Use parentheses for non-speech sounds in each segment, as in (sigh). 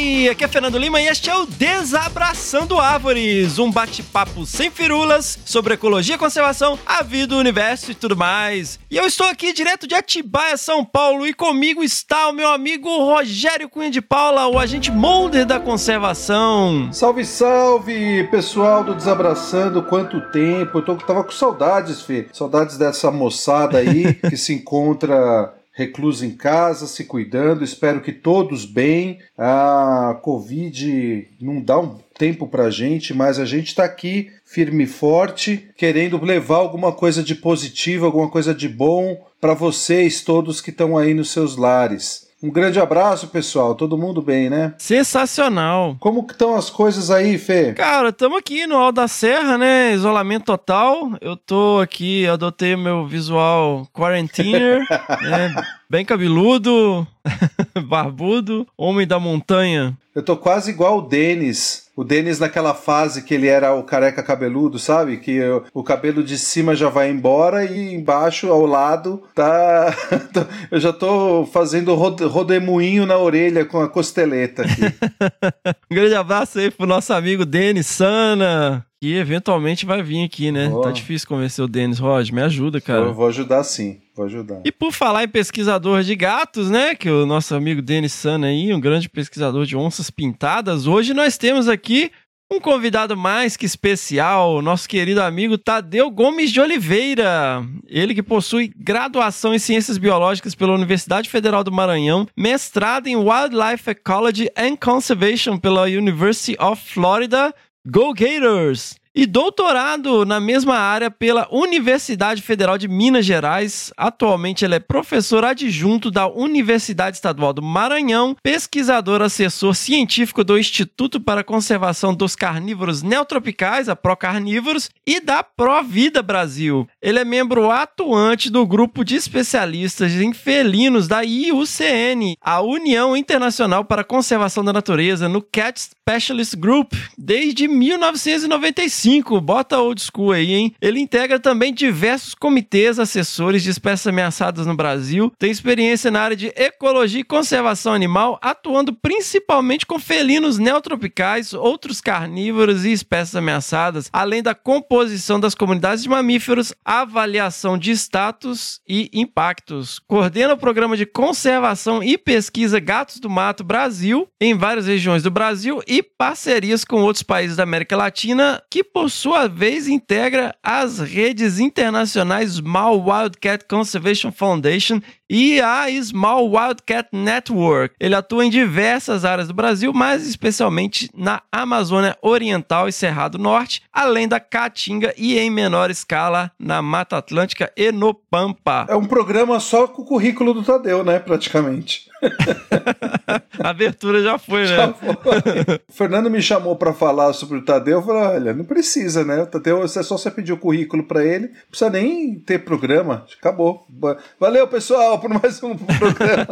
Aqui é Fernando Lima e este é o Desabraçando Árvores, um bate-papo sem firulas sobre ecologia, conservação, a vida, o universo e tudo mais. E eu estou aqui direto de Atibaia, São Paulo, e comigo está o meu amigo Rogério Cunha de Paula, o agente molder da conservação. Salve, salve, pessoal do Desabraçando, quanto tempo, eu tô, tava com saudades, Fê, saudades dessa moçada aí (laughs) que se encontra recluso em casa, se cuidando. Espero que todos bem. A Covid não dá um tempo pra gente, mas a gente tá aqui firme e forte, querendo levar alguma coisa de positivo, alguma coisa de bom para vocês todos que estão aí nos seus lares. Um grande abraço, pessoal. Todo mundo bem, né? Sensacional. Como que estão as coisas aí, Fê? Cara, estamos aqui no Alto da Serra, né? Isolamento total. Eu tô aqui, adotei meu visual quarantiner, (laughs) né? Bem cabeludo, (laughs) barbudo, homem da montanha. Eu tô quase igual o Denis. O Denis naquela fase que ele era o careca cabeludo, sabe? Que o cabelo de cima já vai embora e embaixo, ao lado, tá. (laughs) eu já tô fazendo rode- rodemoinho na orelha com a costeleta aqui. (laughs) Um grande abraço aí pro nosso amigo Denis Sana, que eventualmente vai vir aqui, né? Tá difícil convencer o Denis. Roger, me ajuda, eu cara. vou ajudar sim, vou ajudar. E por falar em pesquisador de gatos, né? Que o nosso amigo Denis Sana aí, um grande pesquisador de onças pintadas, hoje nós temos aqui um convidado mais que especial, o nosso querido amigo Tadeu Gomes de Oliveira. Ele que possui graduação em Ciências Biológicas pela Universidade Federal do Maranhão, mestrado em Wildlife Ecology and Conservation pela University of Florida, Go Gators! E doutorado na mesma área pela Universidade Federal de Minas Gerais. Atualmente ele é professor adjunto da Universidade Estadual do Maranhão, pesquisador assessor científico do Instituto para a Conservação dos Carnívoros Neotropicais, a Procarnívoros, e da Provida Brasil. Ele é membro atuante do grupo de especialistas em felinos da IUCN, a União Internacional para a Conservação da Natureza, no Cat Specialist Group, desde 1995. Bota old school aí, hein? Ele integra também diversos comitês assessores de espécies ameaçadas no Brasil, tem experiência na área de ecologia e conservação animal, atuando principalmente com felinos neotropicais, outros carnívoros e espécies ameaçadas, além da composição das comunidades de mamíferos, avaliação de status e impactos. Coordena o programa de conservação e pesquisa Gatos do Mato Brasil em várias regiões do Brasil e parcerias com outros países da América Latina, que por sua vez integra as redes internacionais Small Wildcat Conservation Foundation e a Small Wildcat Network. Ele atua em diversas áreas do Brasil, mas especialmente na Amazônia Oriental e Cerrado Norte, além da Caatinga e em menor escala na Mata Atlântica e no Pampa. É um programa só com o currículo do Tadeu, né? Praticamente. A (laughs) abertura já foi, Já né? foi. o Fernando me chamou pra falar sobre o Tadeu. Eu falei: olha, não precisa, né? O Tadeu, é só você pedir o currículo pra ele. Não precisa nem ter programa. Acabou. Valeu, pessoal, por mais um (laughs) programa.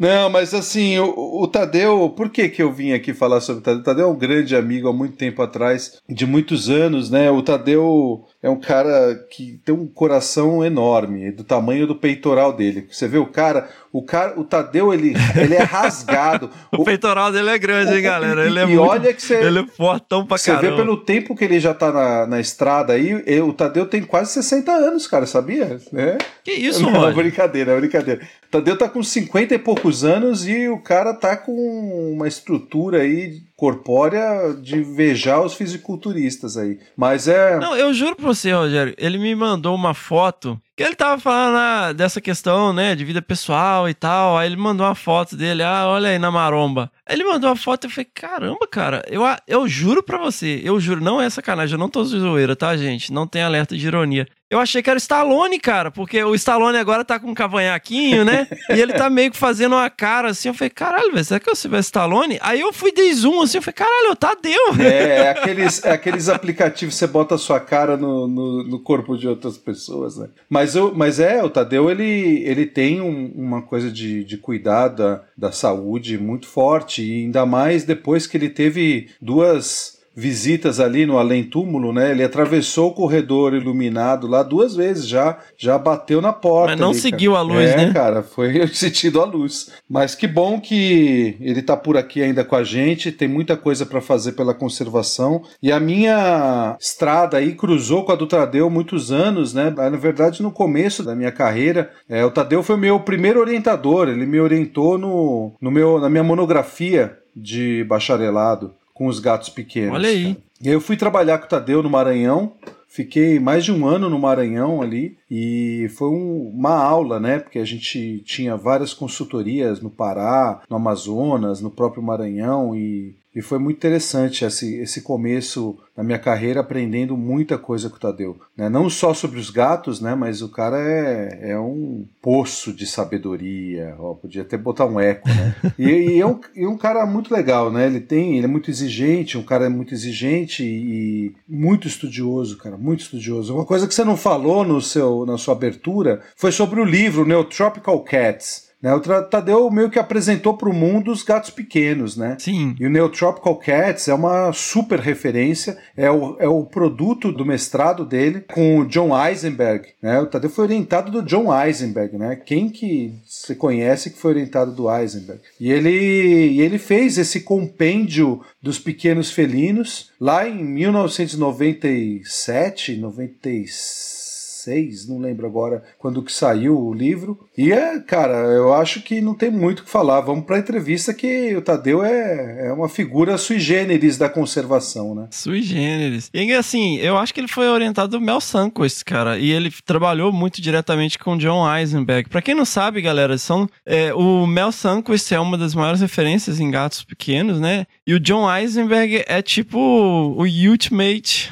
Não, mas assim, o, o Tadeu, por que, que eu vim aqui falar sobre o Tadeu? O Tadeu é um grande amigo há muito tempo atrás, de muitos anos, né? O Tadeu é um cara que tem um coração enorme, do tamanho do peitoral dele. Você vê o cara, o cara, o Tadeu, ele, ele é (laughs) rasgado. O peitoral dele é grande, hein, galera? Ele é e muito... olha que você, Ele é fortão pra você caramba. vê pelo tempo que ele já tá na, na estrada aí, e o Tadeu tem quase 60 anos, cara, sabia? É. Que isso, (laughs) Não, Roger? brincadeira, brincadeira. O Tadeu tá com 50 e poucos anos e o cara tá com uma estrutura aí corpórea de invejar os fisiculturistas aí. Mas é. Não, eu juro pra você, Rogério, ele me mandou uma foto que ele tava falando ah, dessa questão, né, de vida pessoal e tal. Aí ele mandou uma foto dele, ah, olha aí na maromba. Ele mandou uma foto e eu falei, caramba, cara, eu, eu juro pra você, eu juro, não é sacanagem, eu não tô zoeira, tá, gente? Não tem alerta de ironia. Eu achei que era o Stallone, cara, porque o Stallone agora tá com um cavanhaquinho, né? e ele tá meio que fazendo uma cara assim. Eu falei, caralho, velho, será que eu o Stallone? Aí eu fui de zoom assim, eu falei, caralho, o Tadeu. É, é aqueles, é aqueles aplicativos que você bota a sua cara no, no, no, corpo de outras pessoas, né? Mas, eu, mas é, o Tadeu, ele, ele tem um, uma coisa de, de cuidar da, da saúde muito forte, e ainda mais depois que ele teve duas visitas ali no além túmulo, né? Ele atravessou o corredor iluminado lá duas vezes já, já bateu na porta. Mas não ali, seguiu cara. a luz, é, né? cara, foi (laughs) sentido a luz. Mas que bom que ele tá por aqui ainda com a gente, tem muita coisa para fazer pela conservação. E a minha estrada aí cruzou com a do Tadeu muitos anos, né? Na verdade, no começo da minha carreira, é, o Tadeu foi meu primeiro orientador, ele me orientou no, no meu, na minha monografia de bacharelado com os gatos pequenos. Olha aí. Cara. E aí eu fui trabalhar com o Tadeu no Maranhão. Fiquei mais de um ano no Maranhão ali e foi um, uma aula, né? Porque a gente tinha várias consultorias no Pará, no Amazonas, no próprio Maranhão e e foi muito interessante esse, esse começo da minha carreira aprendendo muita coisa com o Tadeu. Né? Não só sobre os gatos, né? mas o cara é, é um poço de sabedoria. Ó, podia até botar um eco. Né? (laughs) e, e, é um, e um cara muito legal, né? Ele tem, ele é muito exigente, um cara é muito exigente e muito estudioso, cara, muito estudioso. Uma coisa que você não falou no seu, na sua abertura foi sobre o livro Neotropical Cats. Né, o Tadeu meio que apresentou para o mundo os gatos pequenos, né? Sim. E o Neotropical Cats é uma super referência, é o, é o produto do mestrado dele com o John Eisenberg, né? O Tadeu foi orientado do John Eisenberg, né? Quem que você conhece que foi orientado do Eisenberg? E ele, e ele fez esse compêndio dos pequenos felinos lá em 1997, 96 2006, não lembro agora quando que saiu o livro. E é, cara, eu acho que não tem muito o que falar. Vamos para a entrevista que o Tadeu é, é uma figura sui generis da conservação, né? Sui generis. E assim, eu acho que ele foi orientado do Mel Sanquist, cara, e ele trabalhou muito diretamente com John Eisenberg. Para quem não sabe, galera, são é, o Mel Sanquist é uma das maiores referências em gatos pequenos, né? E o John Eisenberg é tipo o ultimate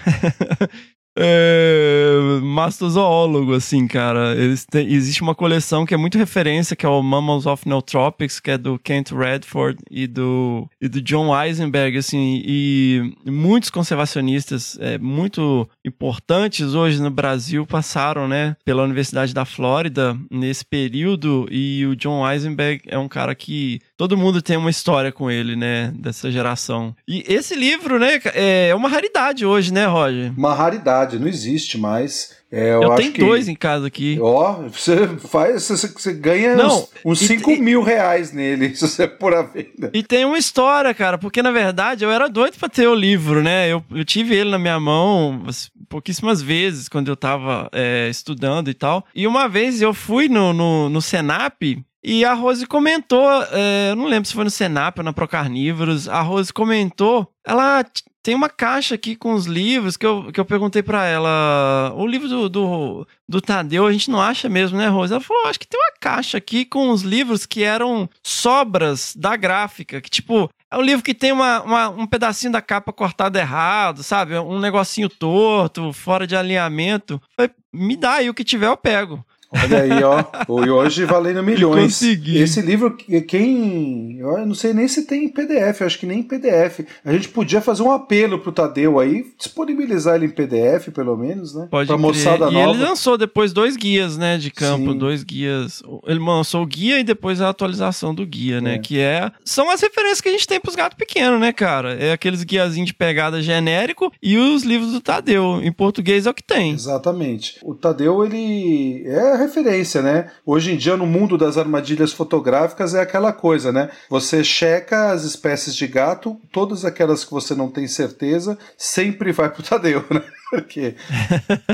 (laughs) é, mastozoólogo, assim, cara. Eles têm, existe uma coleção que é muito referência, que é o Mammals of Nootropics, que é do Kent Redford e do, e do John Eisenberg, assim, e muitos conservacionistas é, muito importantes hoje no Brasil passaram, né, pela Universidade da Flórida nesse período, e o John Eisenberg é um cara que todo mundo tem uma história com ele, né, dessa geração. E esse livro, né, é uma raridade hoje, né, Roger? Uma raridade não existe mais. É, eu, eu tenho que, dois em casa aqui. Ó, você faz, você, você ganha não, uns 5 mil reais nele, (laughs) se você pôr a venda. E tem uma história, cara, porque na verdade eu era doido pra ter o livro, né? Eu, eu tive ele na minha mão pouquíssimas vezes quando eu tava é, estudando e tal. E uma vez eu fui no, no, no Senap e a Rose comentou, é, eu não lembro se foi no Senap ou na Procarnívoros, a Rose comentou, ela tem uma caixa aqui com os livros que eu, que eu perguntei para ela. O livro do, do, do, Tadeu a gente não acha mesmo, né, Rose? Ela falou: acho que tem uma caixa aqui com os livros que eram sobras da gráfica. Que, tipo, é um livro que tem uma, uma, um pedacinho da capa cortado errado, sabe? Um negocinho torto, fora de alinhamento. Falei, me dá aí o que tiver, eu pego. Olha aí, ó. E hoje valendo milhões. Consegui. Esse livro, quem. Eu não sei nem se tem em PDF, acho que nem em PDF. A gente podia fazer um apelo pro Tadeu aí, disponibilizar ele em PDF, pelo menos, né? Pode pra crer. moçada e nova. ele lançou depois dois guias, né, de campo, Sim. dois guias. Ele lançou o guia e depois a atualização do guia, né? É. Que é. São as referências que a gente tem pros gatos pequenos, né, cara? É aqueles guiazinhos de pegada genérico e os livros do Tadeu. Em português é o que tem. Exatamente. O Tadeu, ele é referência, né? Hoje em dia, no mundo das armadilhas fotográficas, é aquela coisa, né? Você checa as espécies de gato, todas aquelas que você não tem certeza, sempre vai pro Tadeu, né? (laughs) Porque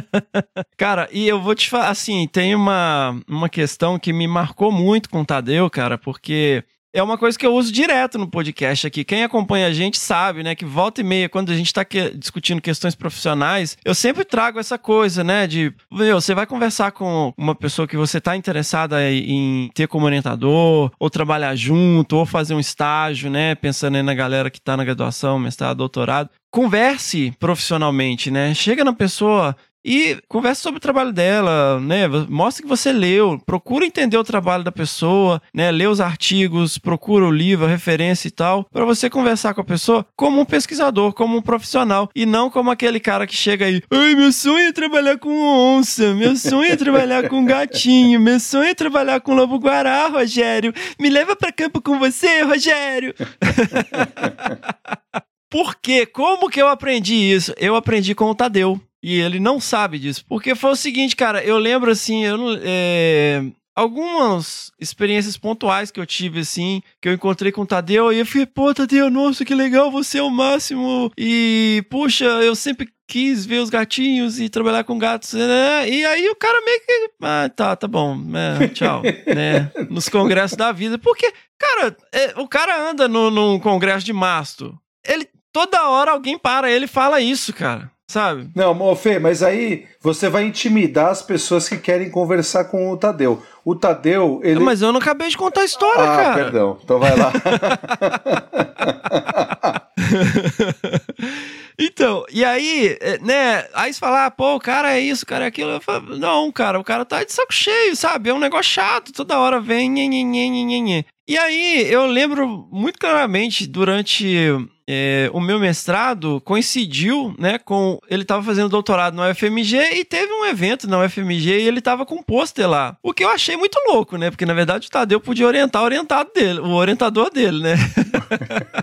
(laughs) Cara, e eu vou te falar, assim, tem uma, uma questão que me marcou muito com o Tadeu, cara, porque é uma coisa que eu uso direto no podcast aqui. Quem acompanha a gente sabe, né, que volta e meia, quando a gente tá que- discutindo questões profissionais, eu sempre trago essa coisa, né, de, meu, você vai conversar com uma pessoa que você tá interessada em ter como orientador, ou trabalhar junto, ou fazer um estágio, né, pensando aí na galera que tá na graduação, mestrado, doutorado. Converse profissionalmente, né? Chega na pessoa e conversa sobre o trabalho dela, né? Mostra que você leu, procura entender o trabalho da pessoa, né? Lê os artigos, procura o livro, a referência e tal, para você conversar com a pessoa como um pesquisador, como um profissional e não como aquele cara que chega aí, ai, meu sonho é trabalhar com onça, meu sonho é trabalhar com gatinho, meu sonho é trabalhar com lobo guará, Rogério. Me leva para campo com você, Rogério. (laughs) Por quê? Como que eu aprendi isso? Eu aprendi com o Tadeu. E ele não sabe disso. Porque foi o seguinte, cara, eu lembro assim, eu não, é, algumas experiências pontuais que eu tive, assim, que eu encontrei com o Tadeu, e eu falei, pô, Tadeu, nossa, que legal, você é o máximo. E, puxa, eu sempre quis ver os gatinhos e trabalhar com gatos, né? E aí o cara meio que. Ah, tá, tá bom, é, tchau, né? Nos congressos da vida. Porque, cara, é, o cara anda no, num congresso de masto. Ele. Toda hora alguém para ele fala isso, cara sabe? Não, Fê, mas aí você vai intimidar as pessoas que querem conversar com o Tadeu. O Tadeu, ele. Mas eu não acabei de contar a história, ah, cara. perdão. Então vai lá. (laughs) Então, e aí, é, né? Aí você fala, ah, pô, o cara é isso, o cara é aquilo. Eu falo, não, cara, o cara tá de saco cheio, sabe? É um negócio chato, toda hora vem, nhê, nhê, nhê, nhê, nhê. E aí, eu lembro muito claramente, durante é, o meu mestrado coincidiu, né, com ele estava fazendo doutorado no UFMG e teve um evento na UFMG e ele estava com um pôster lá. O que eu achei muito louco, né? Porque na verdade o Tadeu podia orientar o orientado dele, o orientador dele, né?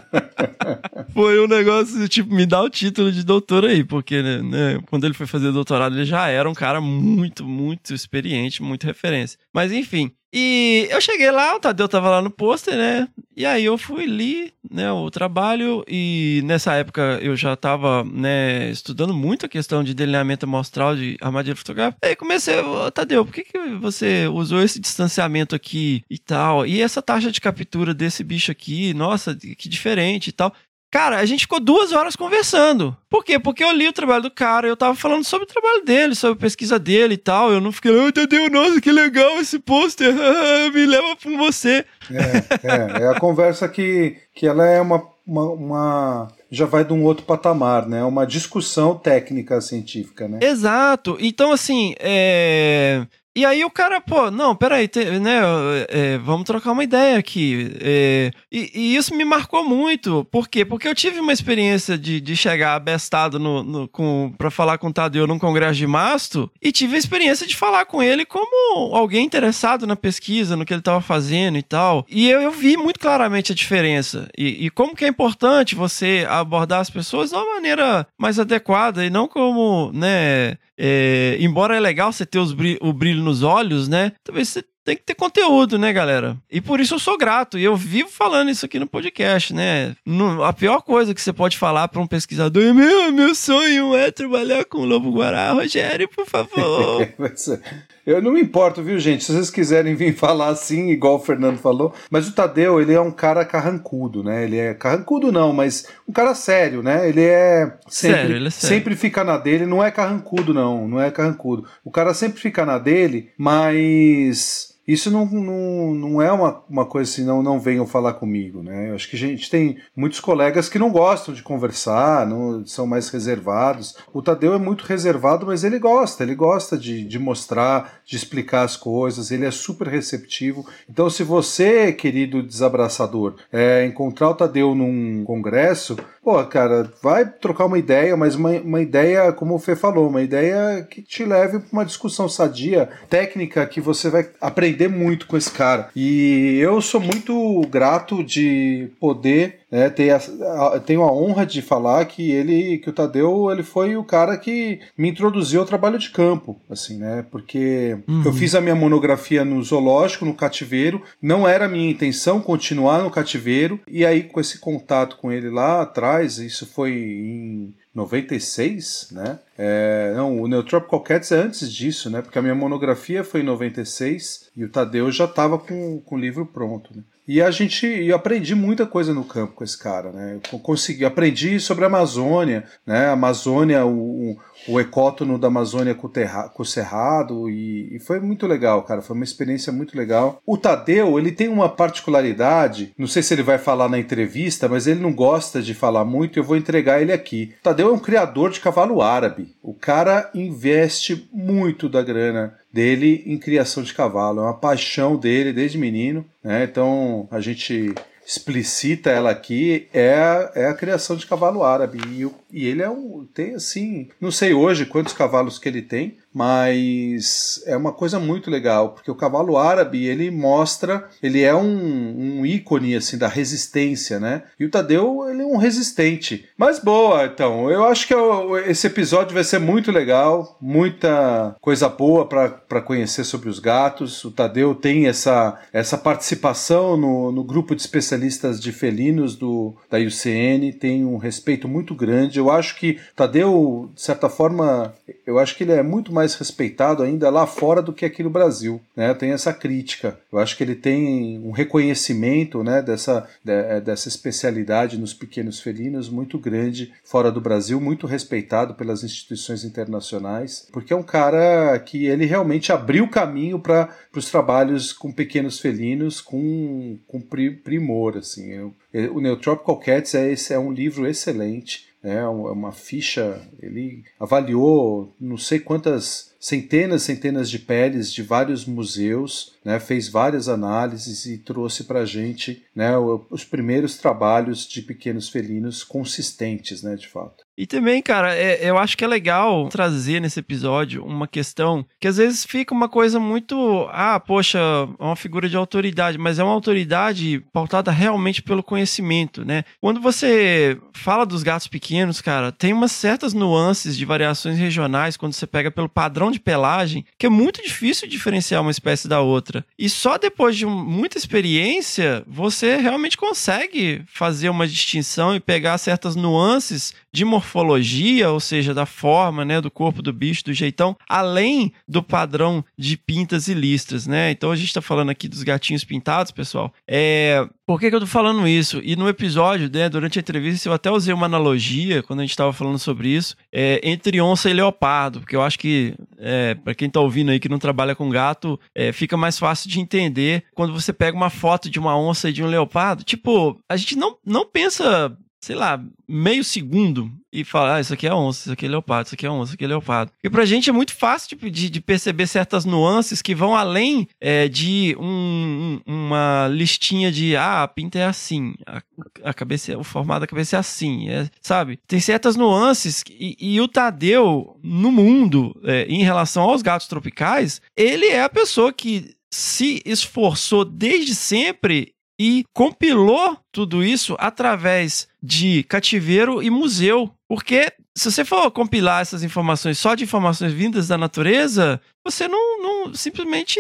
(laughs) foi um negócio, tipo, me dá o título de doutor aí, porque, né, né, quando ele foi fazer doutorado, ele já era um cara muito, muito experiente, muito referência. Mas enfim. E eu cheguei lá, o Tadeu tava lá no pôster, né? E aí eu fui li, né, o trabalho e nessa época eu já tava, né, estudando muito a questão de delineamento amostral de armadilha fotográfica. Aí comecei, Tadeu, por que que você usou esse distanciamento aqui e tal? E essa taxa de captura desse bicho aqui, nossa, que diferente e tal. Cara, a gente ficou duas horas conversando. Por quê? Porque eu li o trabalho do cara, eu tava falando sobre o trabalho dele, sobre a pesquisa dele e tal. Eu não fiquei, oh, Tadeu, nossa, que legal esse pôster, (laughs) me leva com você. É, é, é a conversa que, que ela é uma, uma, uma já vai de um outro patamar, né? Uma discussão técnica científica, né? Exato. Então, assim, é... E aí o cara, pô, não, peraí, né, é, vamos trocar uma ideia aqui. É, e, e, isso me marcou muito. Por quê? Porque eu tive uma experiência de, de chegar abestado no, no, com, pra falar com o Tadeu num congresso de masto e tive a experiência de falar com ele como alguém interessado na pesquisa, no que ele estava fazendo e tal. E eu, eu, vi muito claramente a diferença. E, e como que é importante você abordar as pessoas de uma maneira mais adequada e não como, né, é, embora é legal você ter o brilho nos olhos, né? Talvez você tem que ter conteúdo, né, galera? E por isso eu sou grato. E eu vivo falando isso aqui no podcast, né? No, a pior coisa que você pode falar para um pesquisador é: meu, meu sonho é trabalhar com o Lobo Guará. Rogério, por favor. (laughs) eu não me importo, viu, gente? Se vocês quiserem vir (laughs) falar assim, igual o Fernando falou. Mas o Tadeu, ele é um cara carrancudo, né? Ele é carrancudo, não, mas um cara sério, né? Ele é. Sempre, sério, ele é sério. sempre fica na dele. Não é carrancudo, não. Não é carrancudo. O cara sempre fica na dele, mas isso não, não, não é uma, uma coisa assim, não, não venham falar comigo, né? Eu acho que a gente tem muitos colegas que não gostam de conversar, não são mais reservados. O Tadeu é muito reservado, mas ele gosta, ele gosta de, de mostrar, de explicar as coisas, ele é super receptivo. Então, se você, querido desabraçador, é, encontrar o Tadeu num congresso, Pô, cara, vai trocar uma ideia, mas uma, uma ideia, como o Fê falou, uma ideia que te leve para uma discussão sadia, técnica, que você vai aprender muito com esse cara. E eu sou muito grato de poder né, tenho, a, tenho a honra de falar que ele, que o Tadeu, ele foi o cara que me introduziu ao trabalho de campo, assim, né? Porque uhum. eu fiz a minha monografia no zoológico, no cativeiro, não era minha intenção continuar no cativeiro, e aí com esse contato com ele lá atrás, isso foi em 96, né? É, não, o Neutropical Cats é antes disso, né? Porque a minha monografia foi em 96 e o Tadeu já estava com, com o livro pronto, né? E a gente eu aprendi muita coisa no campo com esse cara, né? Eu consegui, aprendi sobre a Amazônia, né? A Amazônia, o, o ecótono da Amazônia com o, terra, com o Cerrado, e, e, foi muito legal, cara. Foi uma experiência muito legal. O Tadeu, ele tem uma particularidade, não sei se ele vai falar na entrevista, mas ele não gosta de falar muito, eu vou entregar ele aqui. O Tadeu é um criador de cavalo árabe. Árabe. O cara investe muito da grana dele em criação de cavalo. É uma paixão dele desde menino. Né? Então a gente explicita ela aqui é a, é a criação de cavalo árabe. E, e ele é um. tem assim. Não sei hoje quantos cavalos que ele tem, mas é uma coisa muito legal, porque o cavalo árabe, ele mostra, ele é um, um ícone, assim, da resistência, né? E o Tadeu, ele é um resistente. Mas boa, então, eu acho que eu, esse episódio vai ser muito legal, muita coisa boa para conhecer sobre os gatos. O Tadeu tem essa, essa participação no, no grupo de especialistas de felinos do, da UCN, tem um respeito muito grande. Eu acho que Tadeu, de certa forma, eu acho que ele é muito mais mais respeitado ainda lá fora do que aqui no Brasil. Né? Tem essa crítica. Eu acho que ele tem um reconhecimento né, dessa, é, dessa especialidade nos pequenos felinos muito grande fora do Brasil, muito respeitado pelas instituições internacionais, porque é um cara que ele realmente abriu caminho para os trabalhos com pequenos felinos com, com primor. Assim. Eu, o Neotropical Cats é, esse é um livro excelente é uma ficha. Ele avaliou não sei quantas centenas, centenas de peles de vários museus, né, fez várias análises e trouxe para a gente né, os primeiros trabalhos de pequenos felinos consistentes, né, de fato. E também, cara, é, eu acho que é legal trazer nesse episódio uma questão que às vezes fica uma coisa muito. Ah, poxa, é uma figura de autoridade, mas é uma autoridade pautada realmente pelo conhecimento, né? Quando você fala dos gatos pequenos, cara, tem umas certas nuances de variações regionais quando você pega pelo padrão de pelagem, que é muito difícil diferenciar uma espécie da outra. E só depois de muita experiência, você realmente consegue fazer uma distinção e pegar certas nuances de morfologia, ou seja, da forma, né, do corpo do bicho, do jeitão, além do padrão de pintas e listras, né? Então a gente está falando aqui dos gatinhos pintados, pessoal. É, por que, que eu tô falando isso? E no episódio, né, durante a entrevista, eu até usei uma analogia quando a gente estava falando sobre isso, é, entre onça e leopardo, porque eu acho que é, para quem tá ouvindo aí que não trabalha com gato, é, fica mais fácil de entender quando você pega uma foto de uma onça e de um leopardo. Tipo, a gente não, não pensa sei lá, meio segundo e falar, ah, isso aqui é onça, isso aqui é leopardo, isso aqui é onça, isso aqui é leopardo. E pra gente é muito fácil tipo, de, de perceber certas nuances que vão além é, de um, uma listinha de, ah, a pinta é assim, a, a cabeça, o formato da cabeça é assim, é, sabe? Tem certas nuances e, e o Tadeu, no mundo, é, em relação aos gatos tropicais, ele é a pessoa que se esforçou desde sempre e compilou tudo isso através de cativeiro e museu. Porque se você for compilar essas informações só de informações vindas da natureza, você não, não simplesmente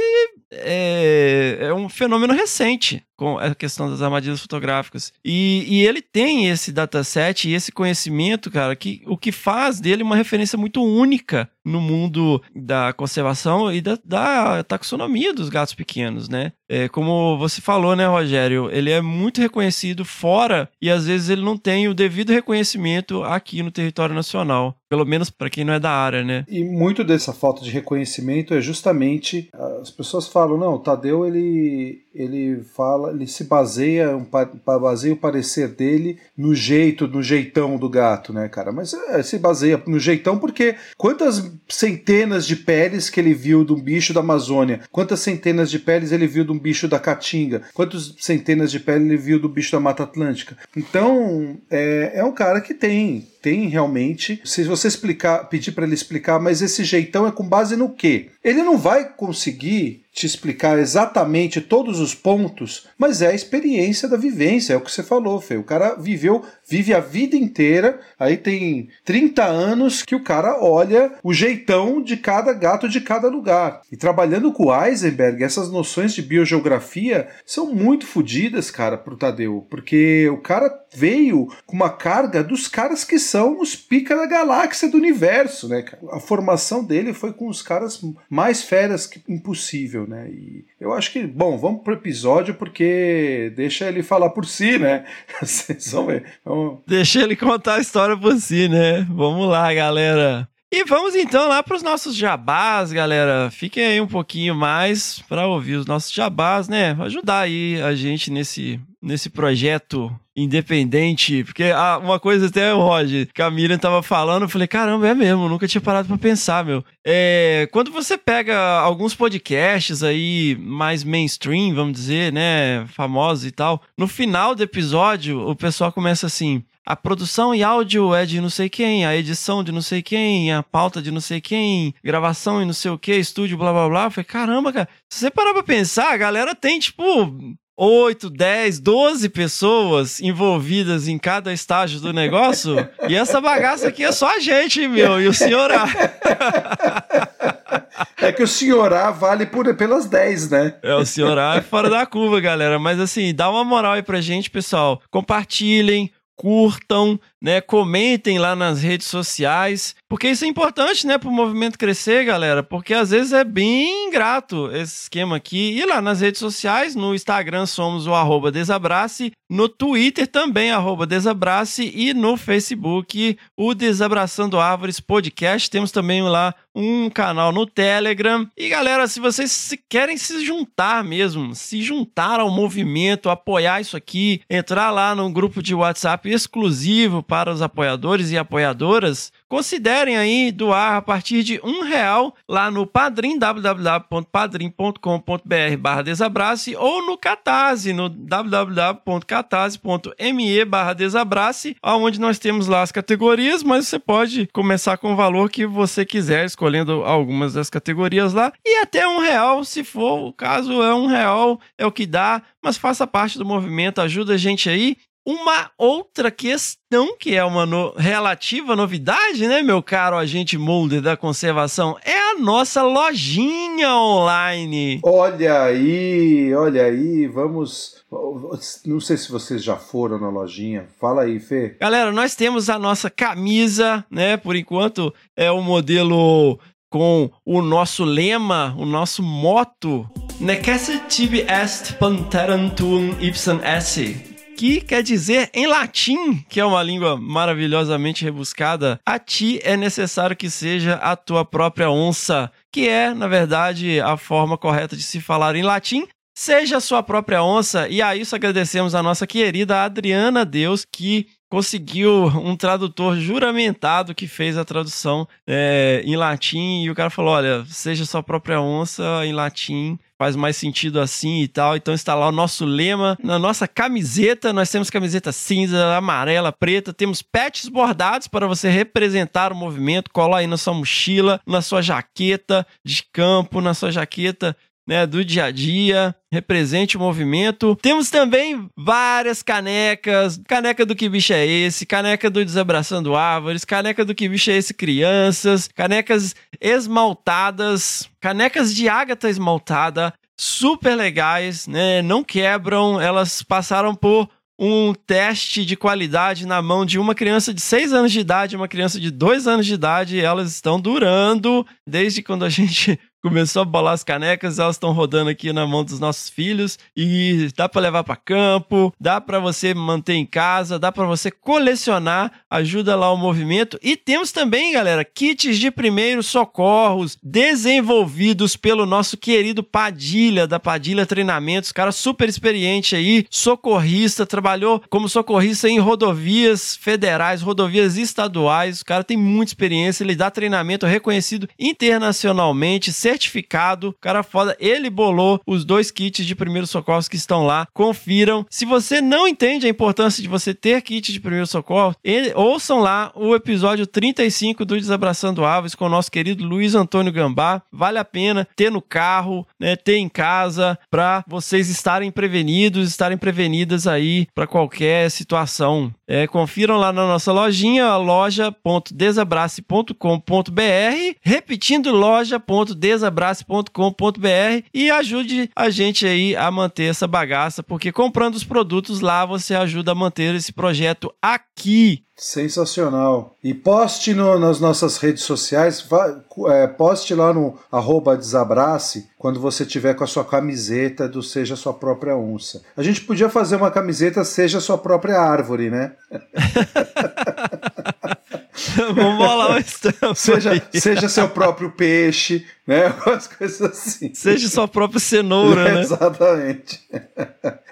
é, é, um fenômeno recente com a questão das armadilhas fotográficas. E, e, ele tem esse dataset e esse conhecimento, cara, que o que faz dele uma referência muito única no mundo da conservação e da, da taxonomia dos gatos pequenos, né? É, como você falou, né, Rogério? Ele é muito reconhecido fora e às vezes ele não tem o devido reconhecimento aqui no território nacional. Pelo menos para quem não é da área, né? E muito dessa falta de reconhecimento é justamente as pessoas falam, não, o Tadeu ele ele fala, ele se baseia, um, baseia o parecer dele no jeito, no jeitão do gato, né, cara? Mas é, se baseia no jeitão porque quantas centenas de peles que ele viu de um bicho da Amazônia, quantas centenas de peles ele viu de um bicho da Caatinga, quantas centenas de peles ele viu do bicho da Mata Atlântica. Então, é, é um cara que tem tem realmente. Se você explicar, pedir para ele explicar, mas esse jeitão é com base no quê? Ele não vai conseguir te explicar exatamente todos os pontos, mas é a experiência da vivência, é o que você falou, Fê. O cara viveu, vive a vida inteira, aí tem 30 anos que o cara olha o jeitão de cada gato de cada lugar. E trabalhando com o Eisenberg, essas noções de biogeografia são muito fodidas, cara, pro Tadeu, porque o cara veio com uma carga dos caras que são os pica da galáxia do universo, né, cara? A formação dele foi com os caras mais feras que impossível né? E eu acho que, bom, vamos pro episódio porque deixa ele falar por si, né? (laughs) Vocês vão ver. Vamos... Deixa ele contar a história por si, né? Vamos lá, galera. E vamos então lá para os nossos jabás, galera. Fiquem aí um pouquinho mais para ouvir os nossos jabás, né? Ajudar aí a gente nesse, nesse projeto independente. Porque ah, uma coisa até, Roger, que a Miriam tava falando, eu falei, caramba, é mesmo, nunca tinha parado pra pensar, meu. É, quando você pega alguns podcasts aí mais mainstream, vamos dizer, né, famosos e tal, no final do episódio, o pessoal começa assim a produção e áudio é de não sei quem, a edição de não sei quem, a pauta de não sei quem, gravação e não sei o que, estúdio, blá blá blá. Eu falei, caramba, cara, se você parar pra pensar, a galera tem, tipo, 8, 10, 12 pessoas envolvidas em cada estágio do negócio. (laughs) e essa bagaça aqui é só a gente, meu, e o senhor A. É que o senhor A vale por, pelas 10, né? É, o senhor A é fora da curva, galera. Mas assim, dá uma moral aí pra gente, pessoal. Compartilhem, curtam, né, comentem lá nas redes sociais, porque isso é importante, né, para o movimento crescer, galera, porque às vezes é bem ingrato esse esquema aqui. E lá nas redes sociais, no Instagram somos o Desabrace, no Twitter também Desabrace e no Facebook o Desabraçando Árvores Podcast. Temos também lá um canal no Telegram. E galera, se vocês querem se juntar mesmo, se juntar ao movimento, apoiar isso aqui, entrar lá no grupo de WhatsApp exclusivo para os apoiadores e apoiadoras, considerem aí doar a partir de um real lá no Padrim, www.padrim.com.br barra Desabrace ou no Catarse, no www.catarse.me barra Desabrace, onde nós temos lá as categorias, mas você pode começar com o valor que você quiser, escolhendo algumas das categorias lá, e até um real, se for o caso, é um real, é o que dá, mas faça parte do movimento, ajuda a gente aí uma outra questão que é uma no... relativa novidade, né, meu caro agente Mulder da conservação, é a nossa lojinha online. Olha aí, olha aí, vamos. Não sei se vocês já foram na lojinha. Fala aí, Fê. Galera, nós temos a nossa camisa, né? Por enquanto é o modelo com o nosso lema, o nosso moto. Necesse tibi est panterantum ipsam esse que quer dizer em latim, que é uma língua maravilhosamente rebuscada, a ti é necessário que seja a tua própria onça, que é, na verdade, a forma correta de se falar em latim. Seja a sua própria onça, e a isso agradecemos a nossa querida Adriana Deus, que conseguiu um tradutor juramentado que fez a tradução é, em latim e o cara falou: olha, seja sua própria onça em latim, faz mais sentido assim e tal. Então está lá o nosso lema na nossa camiseta. Nós temos camiseta cinza, amarela, preta, temos patches bordados para você representar o movimento. Cola aí na sua mochila, na sua jaqueta de campo, na sua jaqueta né, do dia a dia, represente o movimento. Temos também várias canecas, caneca do que bicho é esse, caneca do Desabraçando Árvores, caneca do que bicho é esse? Crianças, canecas esmaltadas, canecas de ágata esmaltada, super legais, né, não quebram, elas passaram por um teste de qualidade na mão de uma criança de 6 anos de idade, uma criança de 2 anos de idade, elas estão durando desde quando a (laughs) gente começou a bolar as canecas, elas estão rodando aqui na mão dos nossos filhos e dá para levar para campo, dá para você manter em casa, dá para você colecionar, ajuda lá o movimento. E temos também, galera, kits de primeiros socorros desenvolvidos pelo nosso querido Padilha da Padilha Treinamentos, cara super experiente aí, socorrista, trabalhou como socorrista em rodovias federais, rodovias estaduais. O cara tem muita experiência, ele dá treinamento reconhecido internacionalmente, certificado, cara foda. Ele bolou os dois kits de primeiros socorros que estão lá. Confiram. Se você não entende a importância de você ter kit de primeiro socorro, ele, ouçam lá o episódio 35 do Desabraçando Aves com o nosso querido Luiz Antônio Gambá. Vale a pena ter no carro, né, ter em casa, para vocês estarem prevenidos, estarem prevenidas aí para qualquer situação. É, confiram lá na nossa lojinha, loja.desabrace.com.br, repetindo loja.desabrace.com.br desabrace.com.br e ajude a gente aí a manter essa bagaça, porque comprando os produtos lá você ajuda a manter esse projeto aqui. Sensacional. E poste no, nas nossas redes sociais, é, poste lá no arroba desabrace quando você tiver com a sua camiseta do Seja Sua Própria Onça. A gente podia fazer uma camiseta Seja Sua Própria Árvore, né? (laughs) (laughs) Vamos bolar uma estampa. Seja, aí. seja seu próprio peixe, né? (laughs) Umas coisas assim. Seja sua própria cenoura, (laughs) né? Exatamente.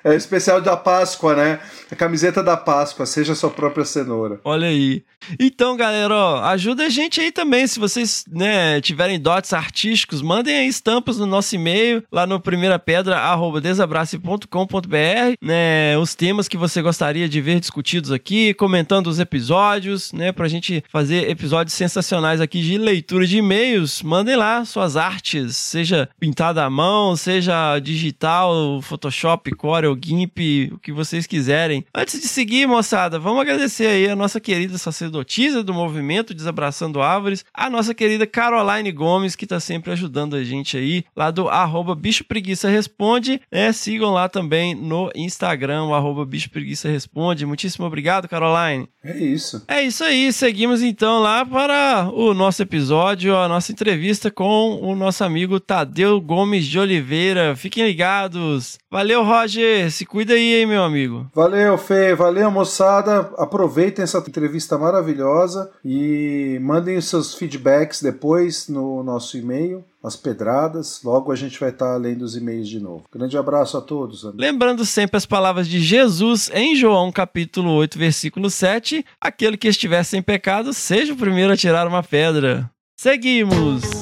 É especial da Páscoa, né? A camiseta da Páscoa, seja sua própria cenoura. Olha aí. Então, galera, ó, ajuda a gente aí também. Se vocês né, tiverem dotes artísticos, mandem aí estampas no nosso e-mail, lá no primeirapedra.desabrace.com.br, né? Os temas que você gostaria de ver discutidos aqui, comentando os episódios, né? Pra gente fazer episódios sensacionais aqui de leitura de e-mails. Mandem lá suas artes, seja pintada à mão, seja digital, Photoshop, Corel, GIMP, o que vocês quiserem. Antes de seguir, moçada, vamos agradecer aí a nossa querida sacerdotisa do movimento Desabraçando Árvores, a nossa querida Caroline Gomes, que tá sempre ajudando a gente aí, lá do arroba Bicho Preguiça Responde, né? Sigam lá também no Instagram, o arroba Bicho Preguiça Responde. Muitíssimo obrigado, Caroline. É isso. É isso aí, seguimos então lá para o nosso episódio, a nossa entrevista com o nosso amigo Tadeu Gomes de Oliveira. Fiquem ligados. Valeu, Roger. Se cuida aí, hein, meu amigo. Valeu, Fê. Valeu, moçada. Aproveitem essa entrevista maravilhosa e mandem os seus feedbacks depois no nosso e-mail, as pedradas. Logo a gente vai estar lendo os e-mails de novo. Grande abraço a todos. amigos. Lembrando sempre as palavras de Jesus em João capítulo 8, versículo 7. Aquele que estiver sem pecado, seja o primeiro a tirar uma pedra. Seguimos!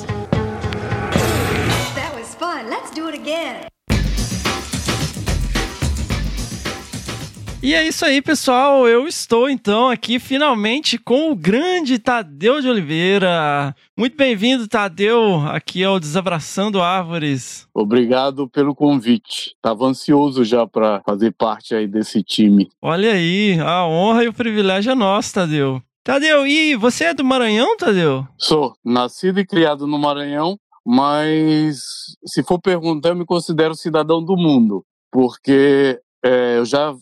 E é isso aí, pessoal. Eu estou então aqui finalmente com o grande Tadeu de Oliveira. Muito bem-vindo, Tadeu, aqui ao Desabraçando Árvores. Obrigado pelo convite. Tava ansioso já para fazer parte aí desse time. Olha aí, a honra e o privilégio é nosso, Tadeu. Tadeu, e você é do Maranhão, Tadeu? Sou nascido e criado no Maranhão, mas se for perguntar, eu me considero cidadão do mundo, porque é, eu já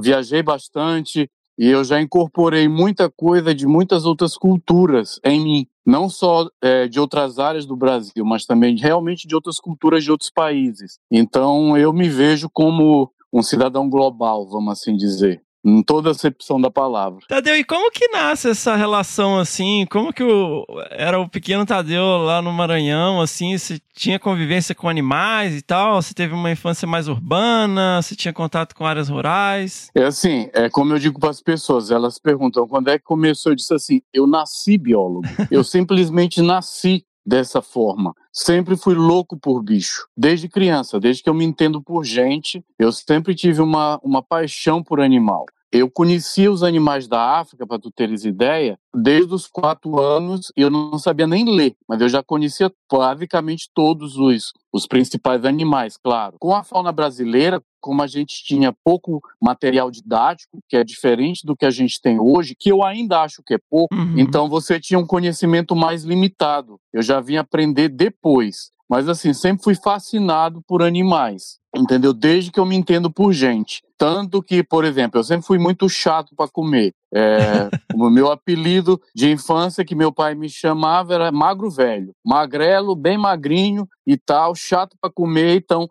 viajei bastante e eu já incorporei muita coisa de muitas outras culturas em mim, não só é, de outras áreas do Brasil, mas também realmente de outras culturas de outros países. Então eu me vejo como um cidadão global, vamos assim dizer, em toda a acepção da palavra. Tadeu, e como que nasce essa relação assim? Como que o, era o pequeno Tadeu lá no Maranhão, assim? Você tinha convivência com animais e tal? Você teve uma infância mais urbana? Você tinha contato com áreas rurais? É assim, é como eu digo para as pessoas, elas perguntam quando é que começou, eu disse assim, eu nasci biólogo, eu (laughs) simplesmente nasci dessa forma. Sempre fui louco por bicho, desde criança, desde que eu me entendo por gente, eu sempre tive uma, uma paixão por animal. Eu conhecia os animais da África, para tu teres ideia, desde os quatro anos, eu não sabia nem ler, mas eu já conhecia basicamente todos os, os principais animais, claro. Com a fauna brasileira, como a gente tinha pouco material didático, que é diferente do que a gente tem hoje, que eu ainda acho que é pouco, Uhum. então você tinha um conhecimento mais limitado. Eu já vim aprender depois. Mas assim, sempre fui fascinado por animais, entendeu? Desde que eu me entendo por gente. Tanto que, por exemplo, eu sempre fui muito chato para comer. É, (laughs) o meu apelido de infância que meu pai me chamava era magro velho, magrelo, bem magrinho e tal, chato para comer. Então,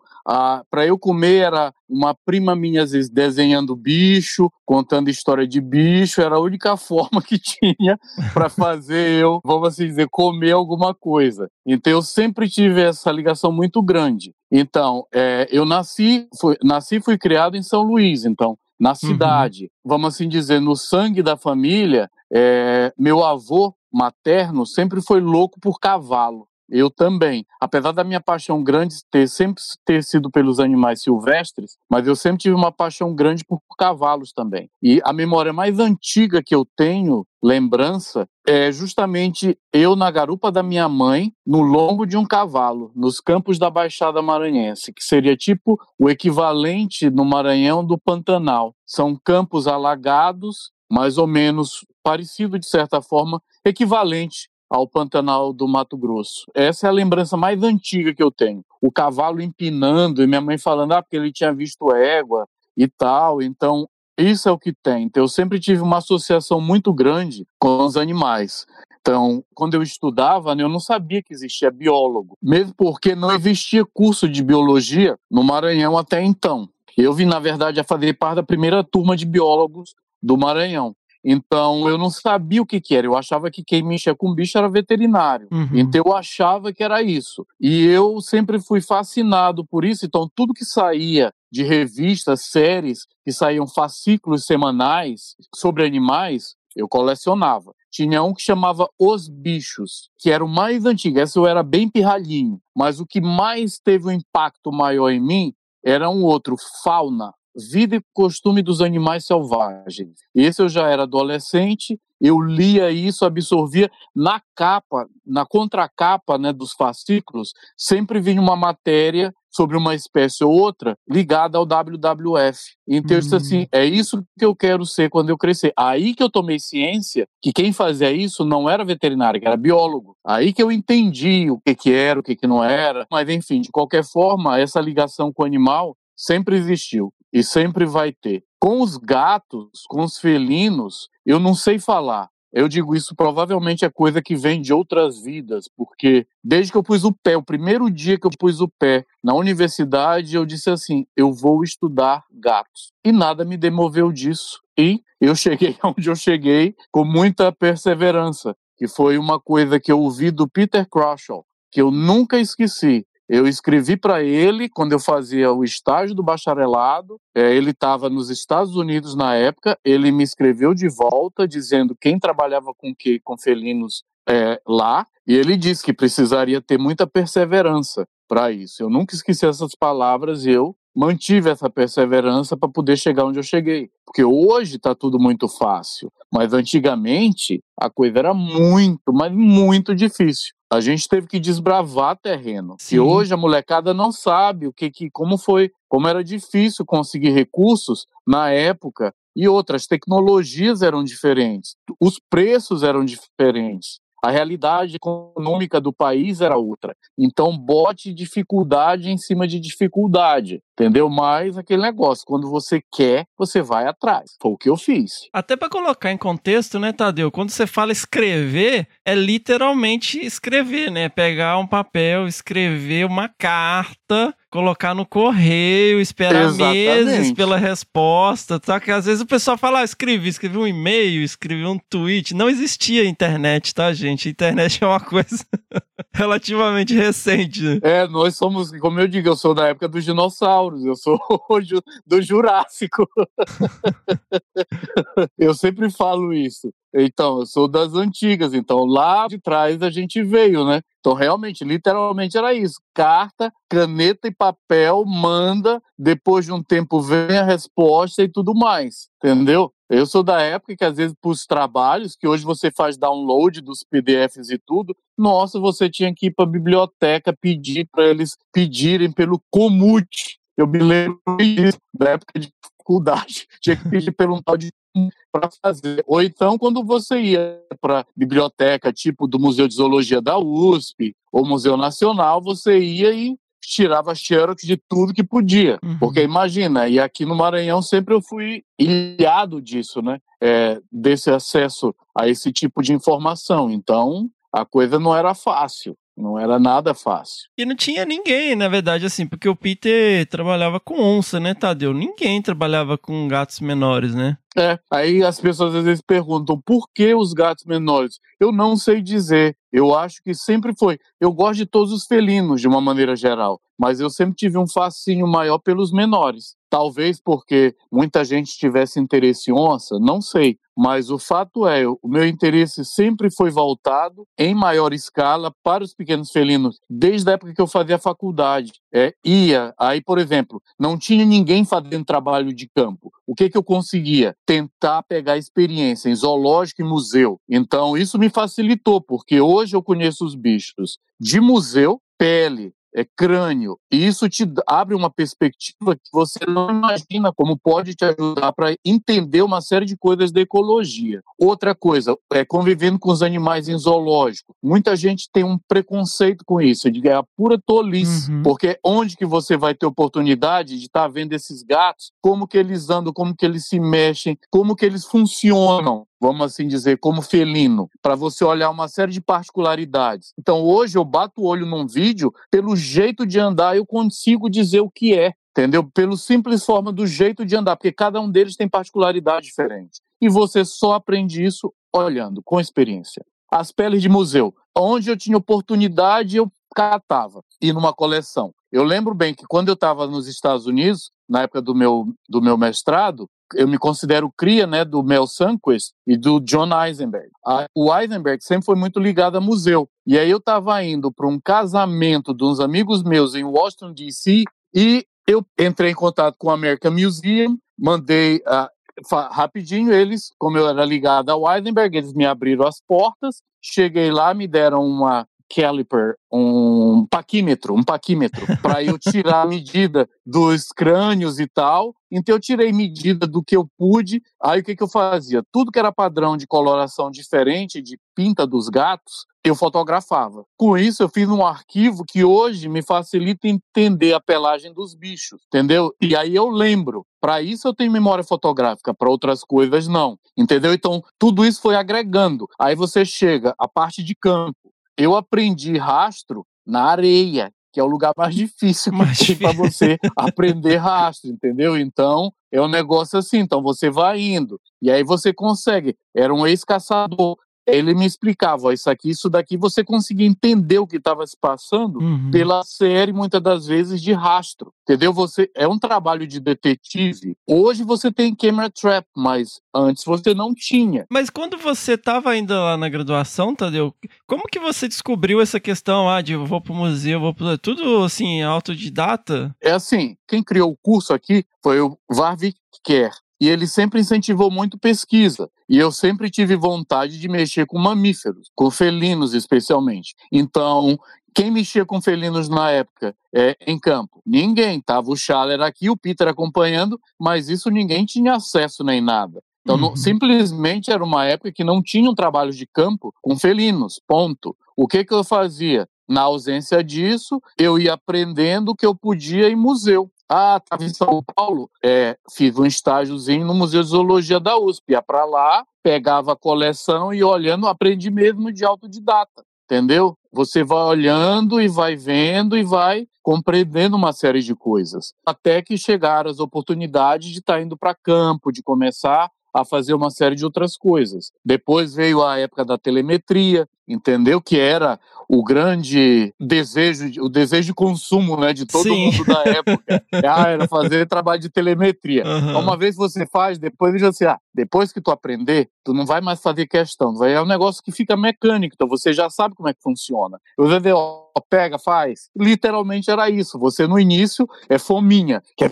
para eu comer era uma prima minha às vezes desenhando bicho, contando história de bicho. Era a única (laughs) forma que tinha para fazer eu, vamos assim dizer, comer alguma coisa. Então, eu sempre tive essa ligação muito grande. Então, é, eu nasci, fui, nasci e fui criado em São Luís, então, na cidade. Vamos assim dizer, no sangue da família, é, meu avô materno sempre foi louco por cavalo. Eu também. Apesar da minha paixão grande ter sempre ter sido pelos animais silvestres, mas eu sempre tive uma paixão grande por cavalos também. E a memória mais antiga que eu tenho, lembrança, é justamente eu na garupa da minha mãe, no lombo de um cavalo, nos campos da Baixada Maranhense, que seria tipo o equivalente no Maranhão do Pantanal. São campos alagados, mais ou menos parecido de certa forma, equivalente ao Pantanal do Mato Grosso. Essa é a lembrança mais antiga que eu tenho. O cavalo empinando e minha mãe falando, ah, porque ele tinha visto égua e tal. Então, isso é o que tem. Então, eu sempre tive uma associação muito grande com os animais. Então, quando eu estudava, né, eu não sabia que existia biólogo, mesmo porque não existia curso de biologia no Maranhão até então. Eu vim, na verdade, a fazer parte da primeira turma de biólogos do Maranhão. Então eu não sabia o que, que era. Eu achava que quem mexia com bicho era veterinário. Uhum. Então eu achava que era isso. E eu sempre fui fascinado por isso. Então tudo que saía de revistas, séries, que saíam fascículos semanais sobre animais, eu colecionava. Tinha um que chamava Os Bichos, que era o mais antigo. Esse eu era bem pirralhinho. Mas o que mais teve um impacto maior em mim era um outro, Fauna, Vida e Costume dos Animais Selvagens. Esse eu já era adolescente, eu lia isso, absorvia. Na capa, na contracapa né, dos fascículos, sempre vinha uma matéria sobre uma espécie ou outra ligada ao WWF. Então disse assim, é isso que eu quero ser quando eu crescer. Aí que eu tomei ciência que quem fazia isso não era veterinário, que era biólogo. Aí que eu entendi o que que era, o que que não era. Mas enfim, de qualquer forma, essa ligação com o animal sempre existiu e sempre vai ter. Com os gatos, com os felinos, eu não sei falar. Eu digo isso provavelmente é coisa que vem de outras vidas, porque desde que eu pus o pé, o primeiro dia que eu pus o pé na universidade, eu disse assim: eu vou estudar gatos. E nada me demoveu disso. E eu cheguei (laughs) onde eu cheguei com muita perseverança, que foi uma coisa que eu ouvi do Peter Crouchall, que eu nunca esqueci. Eu escrevi para ele quando eu fazia o estágio do bacharelado. É, ele estava nos Estados Unidos na época. Ele me escreveu de volta dizendo quem trabalhava com que com felinos é, lá. E ele disse que precisaria ter muita perseverança para isso. Eu nunca esqueci essas palavras e eu mantive essa perseverança para poder chegar onde eu cheguei. Porque hoje está tudo muito fácil, mas antigamente a coisa era muito, mas muito difícil. A gente teve que desbravar terreno. Sim. E hoje a molecada não sabe o que, que como foi, como era difícil conseguir recursos na época e outras tecnologias eram diferentes, os preços eram diferentes. A realidade econômica do país era outra. Então, bote dificuldade em cima de dificuldade, entendeu? Mas aquele negócio, quando você quer, você vai atrás. Foi o que eu fiz. Até pra colocar em contexto, né, Tadeu? Quando você fala escrever, é literalmente escrever, né? Pegar um papel, escrever uma carta, colocar no correio, esperar Exatamente. meses pela resposta, tá? Que às vezes o pessoal fala, ah, escrevi, escrevi um e-mail, escrevi um tweet. Não existia internet, tá, gente? Internet é uma coisa (laughs) relativamente recente. né? É, nós somos, como eu digo, eu sou da época dos dinossauros, eu sou (laughs) do Jurássico. (laughs) eu sempre falo isso. Então, eu sou das antigas, então lá de trás a gente veio, né? Então, realmente, literalmente era isso. Carta, caneta e papel, manda, depois de um tempo vem a resposta e tudo mais, entendeu? Eu sou da época que, às vezes, para os trabalhos, que hoje você faz download dos PDFs e tudo, nossa, você tinha que ir para a biblioteca pedir para eles pedirem pelo Comute. Eu me lembro disso, da época de faculdade. (laughs) Tinha que pedir pelo um tal de para fazer. Ou então, quando você ia para biblioteca, tipo do Museu de Zoologia da USP ou Museu Nacional, você ia e tirava xerox de tudo que podia. Uhum. Porque imagina, e aqui no Maranhão sempre eu fui ilhado disso, né? É, desse acesso a esse tipo de informação. Então, a coisa não era fácil. Não era nada fácil. E não tinha ninguém, na verdade, assim, porque o Peter trabalhava com onça, né, Tadeu? Ninguém trabalhava com gatos menores, né? É, aí as pessoas às vezes perguntam por que os gatos menores? Eu não sei dizer. Eu acho que sempre foi. Eu gosto de todos os felinos, de uma maneira geral, mas eu sempre tive um fascínio maior pelos menores. Talvez porque muita gente tivesse interesse em onça, não sei. Mas o fato é, o meu interesse sempre foi voltado, em maior escala, para os pequenos felinos, desde a época que eu fazia faculdade. É, ia, aí, por exemplo, não tinha ninguém fazendo trabalho de campo. O que, que eu conseguia? Tentar pegar experiência em zoológico e museu. Então, isso me facilitou, porque hoje eu conheço os bichos de museu, pele, é crânio. E isso te abre uma perspectiva que você não imagina como pode te ajudar para entender uma série de coisas da ecologia. Outra coisa, é convivendo com os animais em zoológico. Muita gente tem um preconceito com isso, de é a pura tolice, Uhum. porque onde que você vai ter oportunidade de estar vendo esses gatos, como que eles andam, como que eles se mexem, como que eles funcionam vamos assim dizer, como felino, para você olhar uma série de particularidades. Então hoje eu bato o olho num vídeo, pelo jeito de andar eu consigo dizer o que é. entendeu? Pelo simples forma do jeito de andar, porque cada um deles tem particularidade diferente. E você só aprende isso olhando, com experiência. As peles de museu, onde eu tinha oportunidade, eu catava, e numa coleção. Eu lembro bem que quando eu estava nos Estados Unidos, na época do meu, do meu mestrado, eu me considero cria né, do Mel Sunquist e do John Eisenberg. A, o Eisenberg sempre foi muito ligado a museu. E aí eu estava indo para um casamento de uns amigos meus em Washington, D.C., e eu entrei em contato com o American Museum, mandei uh, rapidinho eles, como eu era ligado ao Eisenberg, eles me abriram as portas, cheguei lá, me deram uma caliper, um paquímetro, um paquímetro, (laughs) para eu tirar a medida dos crânios e tal. Então eu tirei medida do que eu pude. Aí o que, que eu fazia? Tudo que era padrão de coloração diferente, de pinta dos gatos, eu fotografava. Com isso, eu fiz um arquivo que hoje me facilita entender a pelagem dos bichos, entendeu? E aí eu lembro. Para isso eu tenho memória fotográfica, para outras coisas não, entendeu? Então tudo isso foi agregando. Aí você chega à parte de campo eu aprendi rastro na areia, que é o lugar mais (laughs) difícil para você aprender (laughs) rastro, entendeu? Então, é um negócio assim, então você vai indo, e aí você consegue. Era um ex-caçador, ele me explicava, ó, isso aqui, isso daqui, você conseguia entender o que estava se passando uhum. pela série, muitas das vezes, de rastro, entendeu? Você é um trabalho de detetive. Hoje você tem camera trap, mas antes você não tinha. Mas quando você estava ainda lá na graduação, Tadeu, como que você descobriu essa questão, ah, de eu vou pro museu, vou pro... tudo, assim, autodidata? É assim, quem criou o curso aqui foi o Varvik Kerr, e ele sempre incentivou muito pesquisa. E eu sempre tive vontade de mexer com mamíferos, com felinos especialmente. Então, quem mexia com felinos na época é, em campo? Ninguém. Tava o Schaller aqui, o Peter acompanhando, mas isso ninguém tinha acesso nem nada. Então, uhum. não, simplesmente era uma época que não tinha um trabalho de campo com felinos, ponto. O que, que eu fazia? Na ausência disso, eu ia aprendendo o que eu podia em museu. Ah, estava em São Paulo, é, fiz um estágiozinho no Museu de Zoologia da USP. Ia para lá, pegava a coleção e olhando, aprendi mesmo de autodidata, entendeu? Você vai olhando e vai vendo e vai compreendendo uma série de coisas. Até que chegaram as oportunidades de estar tá indo para campo, de começar a fazer uma série de outras coisas. Depois veio a época da telemetria, entendeu? Que era o grande desejo, o desejo de consumo, né, de todo Sim. mundo da época. ah, era fazer trabalho de telemetria. Uhum. Uma vez você faz, depois você, ah, depois que tu aprender, tu não vai mais fazer questão, vai é um negócio que fica mecânico, então você já sabe como é que funciona. Eu vou ver, ó, pega, faz. Literalmente era isso. Você no início é fominha, quer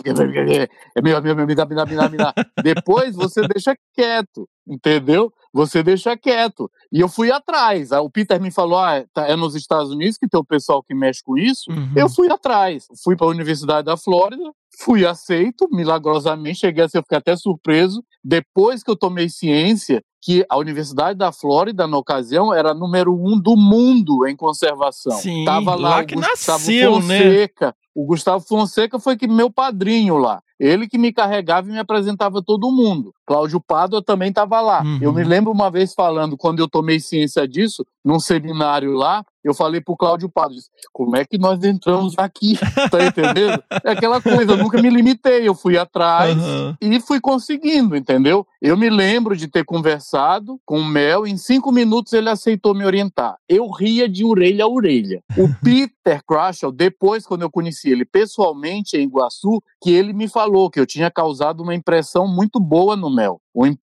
é meu, meu, meu, me dá, me dá, me dá, me dá. Depois você deixa quieto, entendeu? Você deixa quieto. E eu fui atrás. O Peter me falou: ah, tá, é nos Estados Unidos que tem o pessoal que mexe com isso. Uhum. Eu fui atrás. Fui para a Universidade da Flórida, fui aceito, milagrosamente. Cheguei a ser, eu fiquei até surpreso. Depois que eu tomei ciência que a Universidade da Flórida, na ocasião, era número um do mundo em conservação. Sim, Tava lá, lá que Gustavo nasceu, né? Fonseca. Né? O Gustavo Fonseca foi que meu padrinho lá. Ele que me carregava e me apresentava todo mundo. Cláudio Pádua também estava lá. Uhum. Eu me lembro uma vez falando, quando eu tomei ciência disso, num seminário lá, eu falei pro Cláudio Pádua, como é que nós entramos aqui? (laughs) Tá entendendo? É aquela coisa, eu nunca me limitei, eu fui atrás uhum. e fui conseguindo, entendeu? Eu me lembro de ter conversado com o Mel, em cinco minutos ele aceitou me orientar. Eu ria de orelha a orelha. O (laughs) Peter Crushall, depois, quando eu conheci ele pessoalmente em Iguaçu, que ele me falou que eu tinha causado uma impressão muito boa no Mel.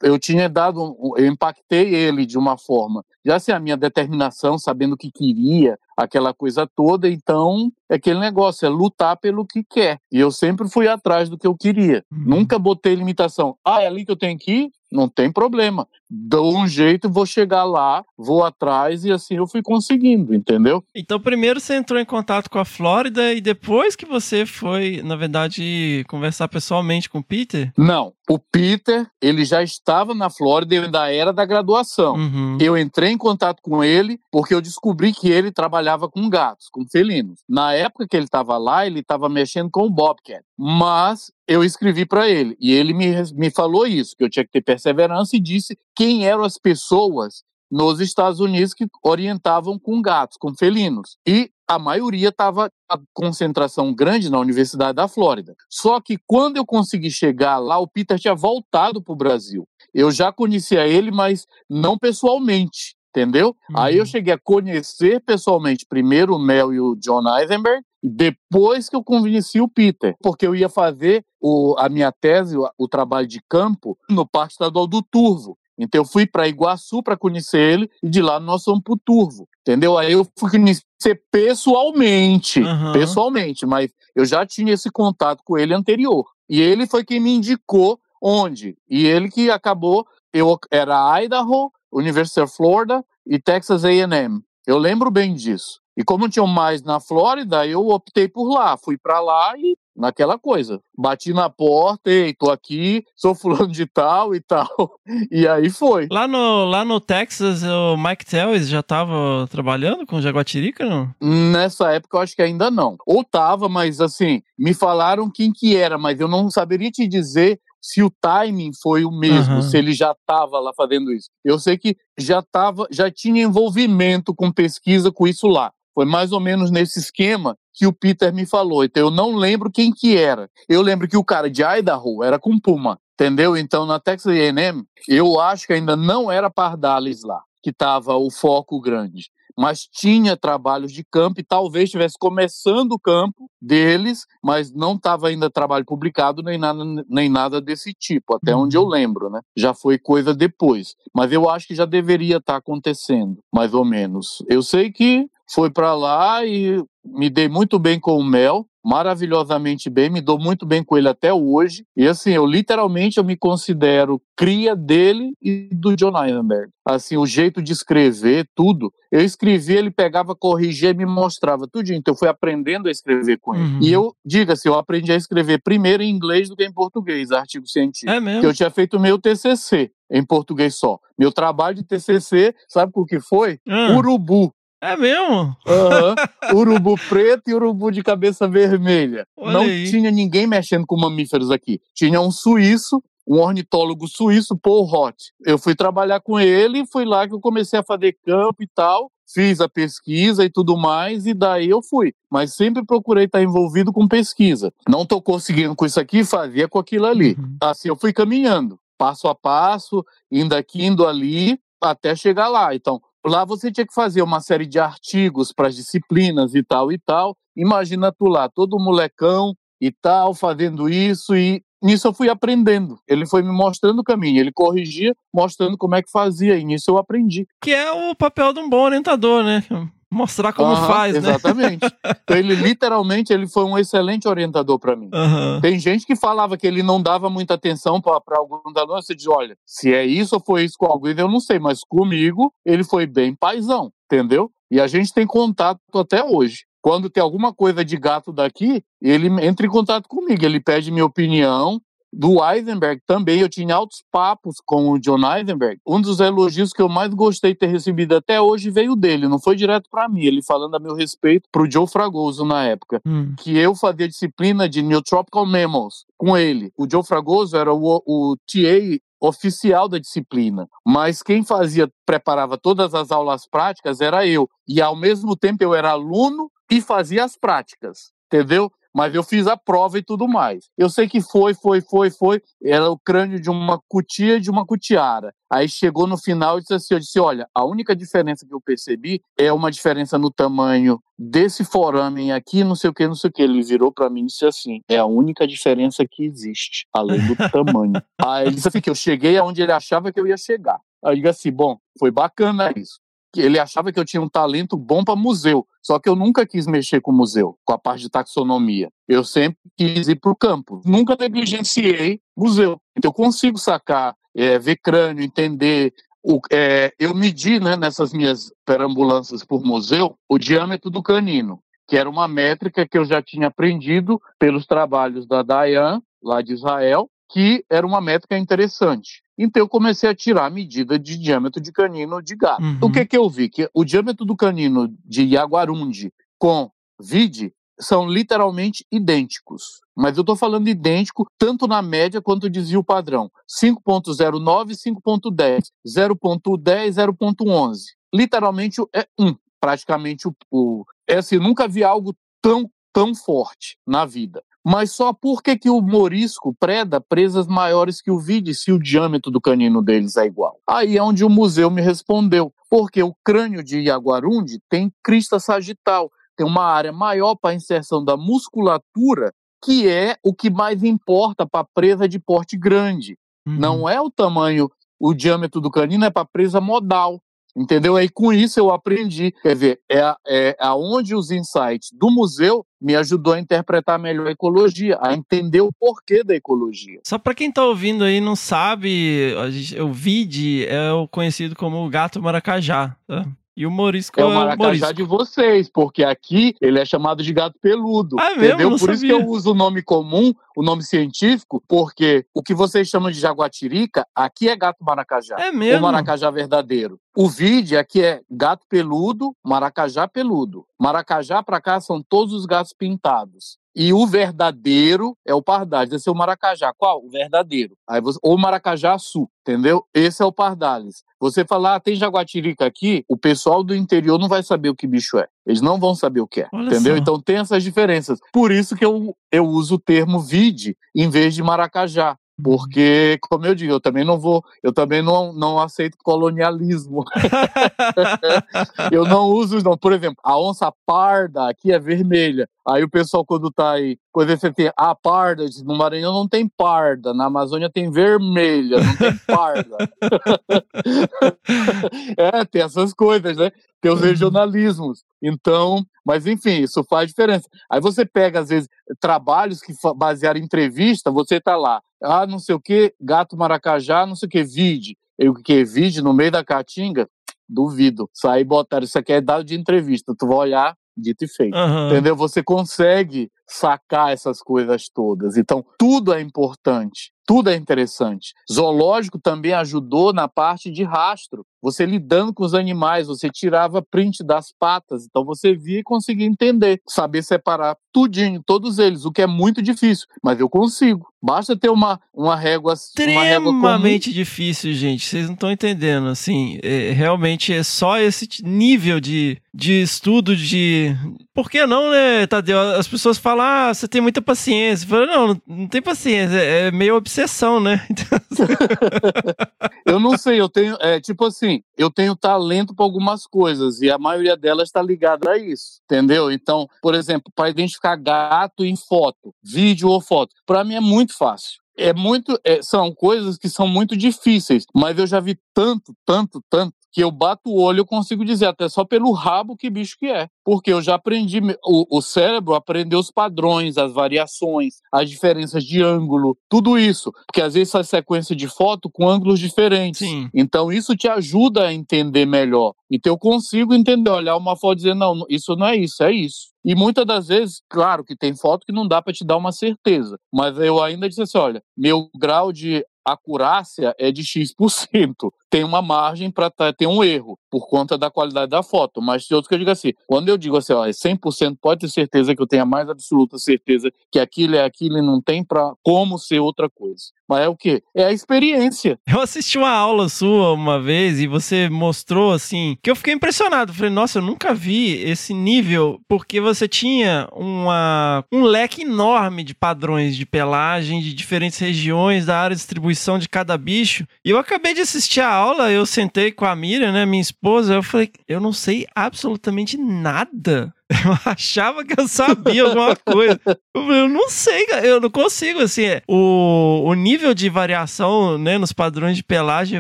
Eu tinha dado, eu impactei ele de uma forma, já assim, a minha determinação, sabendo que queria, aquela coisa toda, então é aquele negócio, é lutar pelo que quer. E eu sempre fui atrás do que eu queria. Uhum. Nunca botei limitação. Ah, é ali que eu tenho que ir? Não tem problema. Dou um jeito, vou chegar lá, vou atrás e assim eu fui conseguindo, entendeu? Então, primeiro você entrou em contato com a Flórida e depois que você foi, na verdade, conversar pessoalmente com o Peter? Não. O Peter, ele já estava na Flórida, eu ainda era da graduação. Uhum. Eu entrei em contato com ele porque eu descobri que ele trabalhava com gatos, com felinos. Na época que ele estava lá, ele estava mexendo com o Bobcat. Mas eu escrevi para ele e ele me, me falou isso, que eu tinha que ter perseverança e disse quem eram as pessoas nos Estados Unidos que orientavam com gatos, com felinos. E a maioria estava a concentração grande na Universidade da Flórida. Só que quando eu consegui chegar lá, o Peter tinha voltado para o Brasil. Eu já conhecia ele, mas não pessoalmente, entendeu? Uhum. Aí eu cheguei a conhecer pessoalmente primeiro o Mel e o John Eisenberg, depois que eu convenci o Peter, porque eu ia fazer o, a minha tese, o, o trabalho de campo, no Parque Estadual do Turvo. Então eu fui para Iguaçu para conhecer ele e de lá nós fomos para o Turvo, entendeu? Aí eu fui conhecer pessoalmente, uhum. pessoalmente, mas eu já tinha esse contato com ele anterior. E ele foi quem me indicou onde. E ele que acabou, eu era Idaho, University of Florida e Texas A&M. Eu lembro bem disso. E como tinham mais na Flórida, eu optei por lá. Fui para lá e naquela coisa. Bati na porta, ei, tô aqui, sou fulano de tal e tal. (laughs) E aí foi. Lá no, lá no Texas, o Mike Tellez já tava trabalhando com Jaguatirica, não? Nessa época eu acho que ainda não. Ou tava, mas assim, me falaram quem que era, mas eu não saberia te dizer se o timing foi o mesmo, uhum. se ele já estava lá fazendo isso. Eu sei que já tava, já tinha envolvimento com pesquisa com isso lá. Foi mais ou menos nesse esquema que o Peter me falou. Então eu não lembro quem que era. Eu lembro que o cara de Idaho era com Puma, entendeu? Então na Texas A&M, eu acho que ainda não era Pardalis lá, que estava o foco grande mas tinha trabalhos de campo e talvez estivesse começando o campo deles, mas não estava ainda trabalho publicado nem nada, nem nada desse tipo, até onde eu uhum. lembro, né? Já foi coisa depois, mas eu acho que já deveria estar tá acontecendo, mais ou menos. Eu sei que foi para lá e me dei muito bem com o Mel, maravilhosamente bem, me dou muito bem com ele até hoje. E assim, eu literalmente eu me considero cria dele e do John Eisenberg. Assim, o jeito de escrever, tudo. Eu escrevia, ele pegava, corrigia me mostrava tudo. Então eu fui aprendendo a escrever com ele. Uhum. E eu, diga-se, eu aprendi a escrever primeiro em inglês do que em português, artigo científico. É mesmo? Que eu tinha feito meu TCC em português só. Meu trabalho de TCC, sabe o que foi? Uhum. Urubu. É mesmo? Uhum. (laughs) Urubu preto e urubu de cabeça vermelha. Olha Não aí. tinha ninguém mexendo com mamíferos aqui. Tinha um suíço, um ornitólogo suíço, Paul Roth. Eu fui trabalhar com ele e foi lá que eu comecei a fazer campo e tal. Fiz a pesquisa e tudo mais, e daí eu fui. Mas sempre procurei estar envolvido com pesquisa. Não estou conseguindo com isso aqui, fazia com aquilo ali. Uhum. Assim eu fui caminhando, passo a passo, indo aqui, indo ali, até chegar lá. Então, Lá você tinha que fazer uma série de artigos para as disciplinas e tal e tal. Imagina tu lá, todo molecão e tal, fazendo isso e nisso eu fui aprendendo. Ele foi me mostrando o caminho, ele corrigia, mostrando como é que fazia e nisso eu aprendi. Que é o papel de um bom orientador, né? Mostrar como uhum, faz, né? Exatamente. então ele (laughs) literalmente ele foi um excelente orientador para mim. Uhum. Tem gente que falava que ele não dava muita atenção para algum aluno, você diz, olha, se é isso ou foi isso com alguém, eu não sei, mas comigo ele foi bem paizão, entendeu? E a gente tem contato até hoje. Quando tem alguma coisa de gato daqui, ele entra em contato comigo, ele pede minha opinião, do Eisenberg também, eu tinha altos papos com o John Eisenberg. Um dos elogios que eu mais gostei de ter recebido até hoje veio dele, não foi direto para mim, ele falando a meu respeito pro Joe Fragoso na época, hum. que eu fazia disciplina de Neotropical Mammals com ele. O Joe Fragoso era o, o TA oficial da disciplina, mas quem fazia, preparava todas as aulas práticas era eu, e ao mesmo tempo eu era aluno e fazia as práticas, entendeu? Mas eu fiz a prova e tudo mais. Eu sei que foi, foi, foi, foi. Era o crânio de uma cutia e de uma cutiara. Aí chegou no final e disse assim: eu disse, olha, a única diferença que eu percebi é uma diferença no tamanho desse foramen aqui, não sei o que, não sei o que. Ele virou para mim e disse assim: é a única diferença que existe, além do tamanho. (laughs) Aí ele disse assim: que eu cheguei aonde ele achava que eu ia chegar. Aí eu digo assim: bom, foi bacana isso ele achava que eu tinha um talento bom para museu, só que eu nunca quis mexer com museu, com a parte de taxonomia. Eu sempre quis ir para o campo. Nunca negligenciei museu. Então eu consigo sacar, é, ver crânio, entender. O, é, eu medi né, nessas minhas perambulâncias por museu o diâmetro do canino, que era uma métrica que eu já tinha aprendido pelos trabalhos da Dayan, lá de Israel, que era uma métrica interessante. Então eu comecei a tirar a medida de diâmetro de canino de gato. Uhum. O que que eu vi? Que o diâmetro do canino de Yaguarundi com vide são literalmente idênticos. Mas eu estou falando idêntico tanto na média quanto desvio padrão. 5.09 e 5.10. 0.10 0.11. Literalmente é 1. Praticamente o, o é assim, nunca vi algo tão, tão forte na vida. Mas só por que, que o morisco preda presas maiores que o vide se o diâmetro do canino deles é igual? Aí é onde o museu me respondeu. Porque o crânio de Iaguarundi tem crista sagital, tem uma área maior para a inserção da musculatura, que é o que mais importa para presa de porte grande. Uhum. Não é o tamanho, o diâmetro do canino é para presa modal. Entendeu? Aí com isso eu aprendi. Quer ver, é, é aonde os insights do museu me ajudou a interpretar melhor a ecologia, a entender o porquê da ecologia. Só para quem está ouvindo aí não sabe, o vide é o conhecido como gato maracajá. Tá? E o Morisco é o maracajá morisco. de vocês, porque aqui ele é chamado de gato peludo. Ah, é mesmo? Entendeu? Não Por sabia. isso que eu uso o nome comum, o nome científico, porque o que vocês chamam de jaguatirica, aqui é gato maracajá. É mesmo? O maracajá verdadeiro. O vide aqui é gato peludo, maracajá peludo. Maracajá para cá são todos os gatos pintados. E o verdadeiro é o pardales. Esse é o maracajá. Qual? O verdadeiro. Aí você, ou maracajá sul, entendeu? Esse é o pardales. Você falar, ah, tem jaguatirica aqui, o pessoal do interior não vai saber o que bicho é. Eles não vão saber o que é, Olha entendeu? só. Então tem essas diferenças. Por isso que eu, eu uso o termo vide em vez de maracajá. Porque, como eu digo, eu também não vou, eu também não, não aceito colonialismo. (laughs) eu não uso, não. Por exemplo, a onça parda aqui é vermelha. Aí o pessoal, quando tá aí, quando você tem a parda, no Maranhão não tem parda, na Amazônia tem vermelha, não tem parda. (laughs) é, tem essas coisas, né? Tem os regionalismos. Então, mas enfim, isso faz diferença. Aí você pega, às vezes, trabalhos que basearam em entrevista, você tá lá, ah, não sei o que, gato maracajá, não sei o que, vide. E o que vide no meio da caatinga? Duvido. Sair e botar, isso aqui é dado de entrevista. Tu vai olhar, dito e feito. Uhum. Entendeu? Você consegue sacar essas coisas todas. Então, tudo é importante, tudo é interessante. Zoológico também ajudou na parte de rastro. Você lidando com os animais, você tirava print das patas, então você via e conseguia entender, saber separar tudinho, todos eles, o que é muito difícil, mas eu consigo. Basta ter uma, uma régua extremamente difícil, gente. Vocês não estão entendendo. Assim, é, realmente é só esse nível de, de estudo de. Por que não, né, Tadeu? As pessoas falam, ah, você tem muita paciência. Eu não, não, tem paciência. É meio obsessão, né? (laughs) eu não sei, eu tenho. É, tipo assim, eu tenho talento para algumas coisas e a maioria delas está ligada a isso, entendeu? Então, por exemplo, para identificar gato em foto, vídeo ou foto, para mim é muito fácil. É muito, é, são coisas que são muito difíceis, mas eu já vi tanto, tanto, tanto que eu bato o olho eu consigo dizer até só pelo rabo que bicho que é. Porque eu já aprendi, o, o cérebro aprendeu os padrões, as variações, as diferenças de ângulo, tudo isso. Porque às vezes faz sequência de foto com ângulos diferentes. Sim. Então isso te ajuda a entender melhor. Então eu consigo entender, olhar uma foto e dizer, não, isso não é isso, é isso. E muitas das vezes, claro que tem foto que não dá para te dar uma certeza, mas eu ainda disse assim, olha, meu grau de acurácia é de X%. Tem uma margem para ter um erro por conta da qualidade da foto. Mas de outro que eu digo assim, quando eu digo assim, ó, é 100%, pode ter certeza que eu tenho a mais absoluta certeza que aquilo é aquilo e não tem para como ser outra coisa. Mas é o quê? É a experiência. Eu assisti uma aula sua uma vez e você mostrou assim, que eu fiquei impressionado. Falei, nossa, eu nunca vi esse nível, porque você tinha uma, um leque enorme de padrões de pelagem de diferentes regiões da área de distribuição de cada bicho. E eu acabei de assistir a aula, eu sentei com a Miriam, né, minha esposa, eu falei, eu não sei absolutamente nada (laughs) eu achava que eu sabia alguma coisa. Eu não sei, eu não consigo, assim. O, o nível de variação, né, nos padrões de pelagem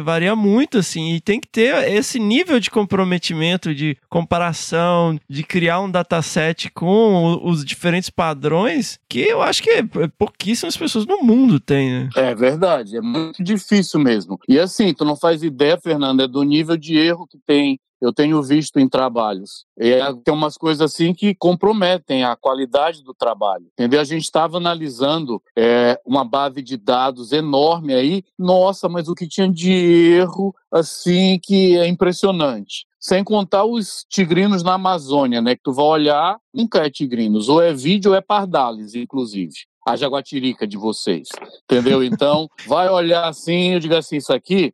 varia muito, assim, e tem que ter esse nível de comprometimento, de comparação, de criar um dataset com os diferentes padrões, que eu acho que pouquíssimas pessoas no mundo têm, né? É verdade, é muito difícil mesmo. E assim, tu não faz ideia, Fernando, é do nível de erro que tem eu tenho visto em trabalhos. É, tem umas coisas assim que comprometem a qualidade do trabalho. Entendeu? A gente estava analisando é, uma base de dados enorme aí. Nossa, mas o que tinha de erro assim que é impressionante. Sem contar os tigrinos na Amazônia, né? Que tu vai olhar, nunca é tigrinos, ou é vídeo ou é pardales, inclusive a jaguatirica de vocês, entendeu? Então, (laughs) vai olhar assim, eu digo assim, isso aqui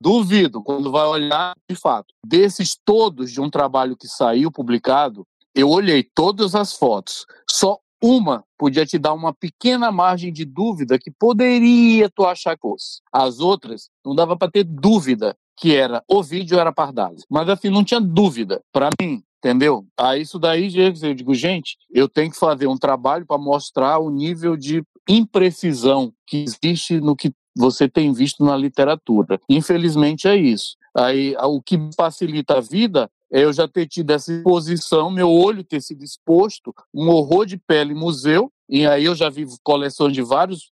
Duvido, quando vai olhar, de fato, desses todos de um trabalho que saiu publicado, eu olhei todas as fotos, só uma podia te dar uma pequena margem de dúvida que poderia tu achar que fosse. As outras não dava para ter dúvida que era o vídeo era Pardalho. Mas assim, não tinha dúvida. Para mim, entendeu? Aí isso daí, eu digo, gente, eu tenho que fazer um trabalho para mostrar o nível de imprecisão que existe no que você tem visto na literatura. Infelizmente é isso. Aí o que facilita a vida é eu já ter tido essa exposição, meu olho ter sido exposto, um horror de pele museu, e aí eu já vi coleções de vários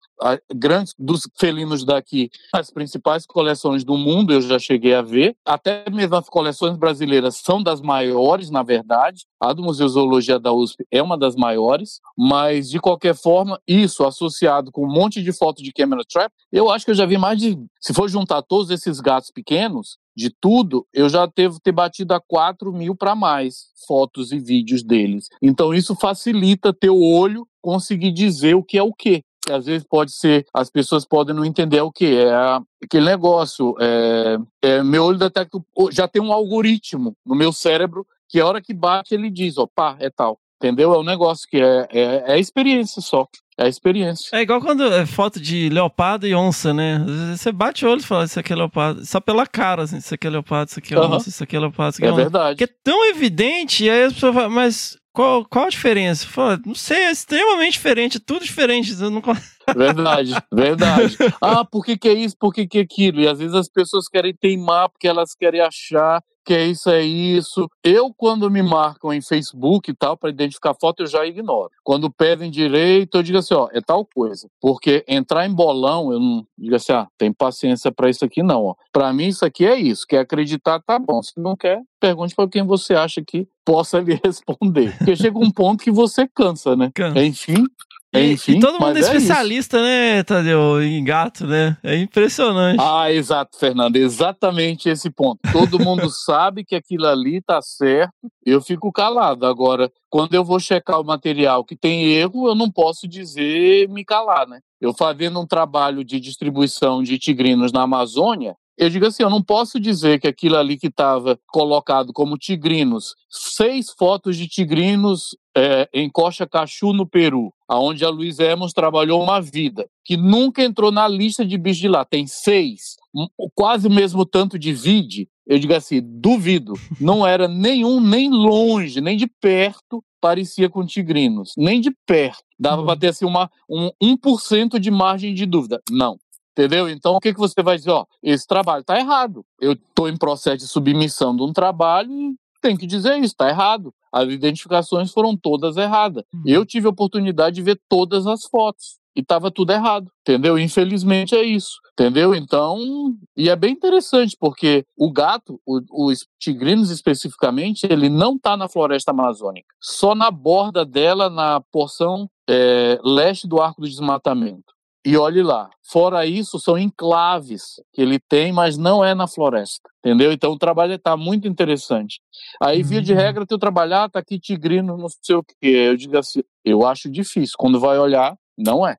grandes dos felinos daqui, as principais coleções do mundo eu já cheguei a ver. Até mesmo as coleções brasileiras são das maiores, na verdade. A do Museu Zoologia da USP é uma das maiores, mas de qualquer forma, isso associado com um monte de fotos de camera trap, eu acho que eu já vi mais de, se for juntar todos esses gatos pequenos, de tudo, eu já devo ter batido a 4 mil para mais fotos e vídeos deles. Então isso facilita teu olho conseguir dizer o que é o que. Às vezes pode ser, as pessoas podem não entender o que é aquele negócio. É, é, meu olho detecta, já tem um algoritmo no meu cérebro que a hora que bate ele diz, opa, é tal. Entendeu? É um negócio que é, é, é experiência só. É a experiência. É igual quando é foto de leopardo e onça, né? Você bate o olho e fala, isso aqui é leopardo. Só pela cara, assim, isso aqui é leopardo, isso aqui é onça, isso aqui é leopardo, isso aqui é, é onça. verdade. Porque é tão evidente, e aí as pessoas falam, mas qual, qual a diferença? Fala, não sei, é extremamente diferente, tudo diferente. Eu não... (laughs) Verdade, verdade. Ah, por que, que é isso? Por que, que é aquilo? E às vezes as pessoas querem teimar porque elas querem achar que é isso, é isso. Eu, quando me marcam em Facebook e tal, para identificar foto, eu já ignoro. Quando pedem direito, eu digo assim, ó, é tal coisa. Porque entrar em bolão, eu não digo assim, ah, tem paciência para isso aqui não, Para mim, isso aqui é isso. Quer acreditar, tá bom. Se não quer, pergunte para quem você acha que possa lhe (laughs) responder. Porque chega um ponto que você cansa, né? Cansa. Enfim, e, Enfim, e todo mundo é é especialista, né, Tadeu, em gato, né? É impressionante. Ah, exato, Fernando, exatamente esse ponto. Todo mundo (laughs) sabe que aquilo ali tá certo, eu fico calado. Agora, quando eu vou checar o material que tem erro, eu não posso dizer me calar, né? Eu fazendo um trabalho de distribuição de tigrinos na Amazônia, eu digo assim, eu não posso dizer que aquilo ali que estava colocado como tigrinos, seis fotos de tigrinos é, em Coxa Cachu, no Peru, aonde a Luiz Emos trabalhou uma vida, que nunca entrou na lista de bichos de lá, tem seis, quase o mesmo tanto de vide, eu digo assim, duvido, não era nenhum, nem longe, nem de perto, parecia com tigrinos, nem de perto. Dava uhum. para ter assim, uma, um 1% de margem de dúvida. Não. Entendeu? Então, o que, que você vai dizer? Ó, esse trabalho está errado. Eu estou em processo de submissão de um trabalho e tem que dizer isso, está errado. As identificações foram todas erradas. Uhum. Eu tive a oportunidade de ver todas as fotos e estava tudo errado, entendeu? Infelizmente é isso, entendeu? Então, e é bem interessante porque o gato, os tigrinos especificamente, ele não está na floresta amazônica, só na borda dela, na porção é, leste do arco do desmatamento. E olhe lá, fora isso, são enclaves que ele tem, mas não é na floresta, entendeu? Então o trabalho está muito interessante. Aí, via de uhum. regra, teu trabalhar, tá aqui tigrino, não sei o quê. Eu digo assim, eu acho difícil. Quando vai olhar, não é.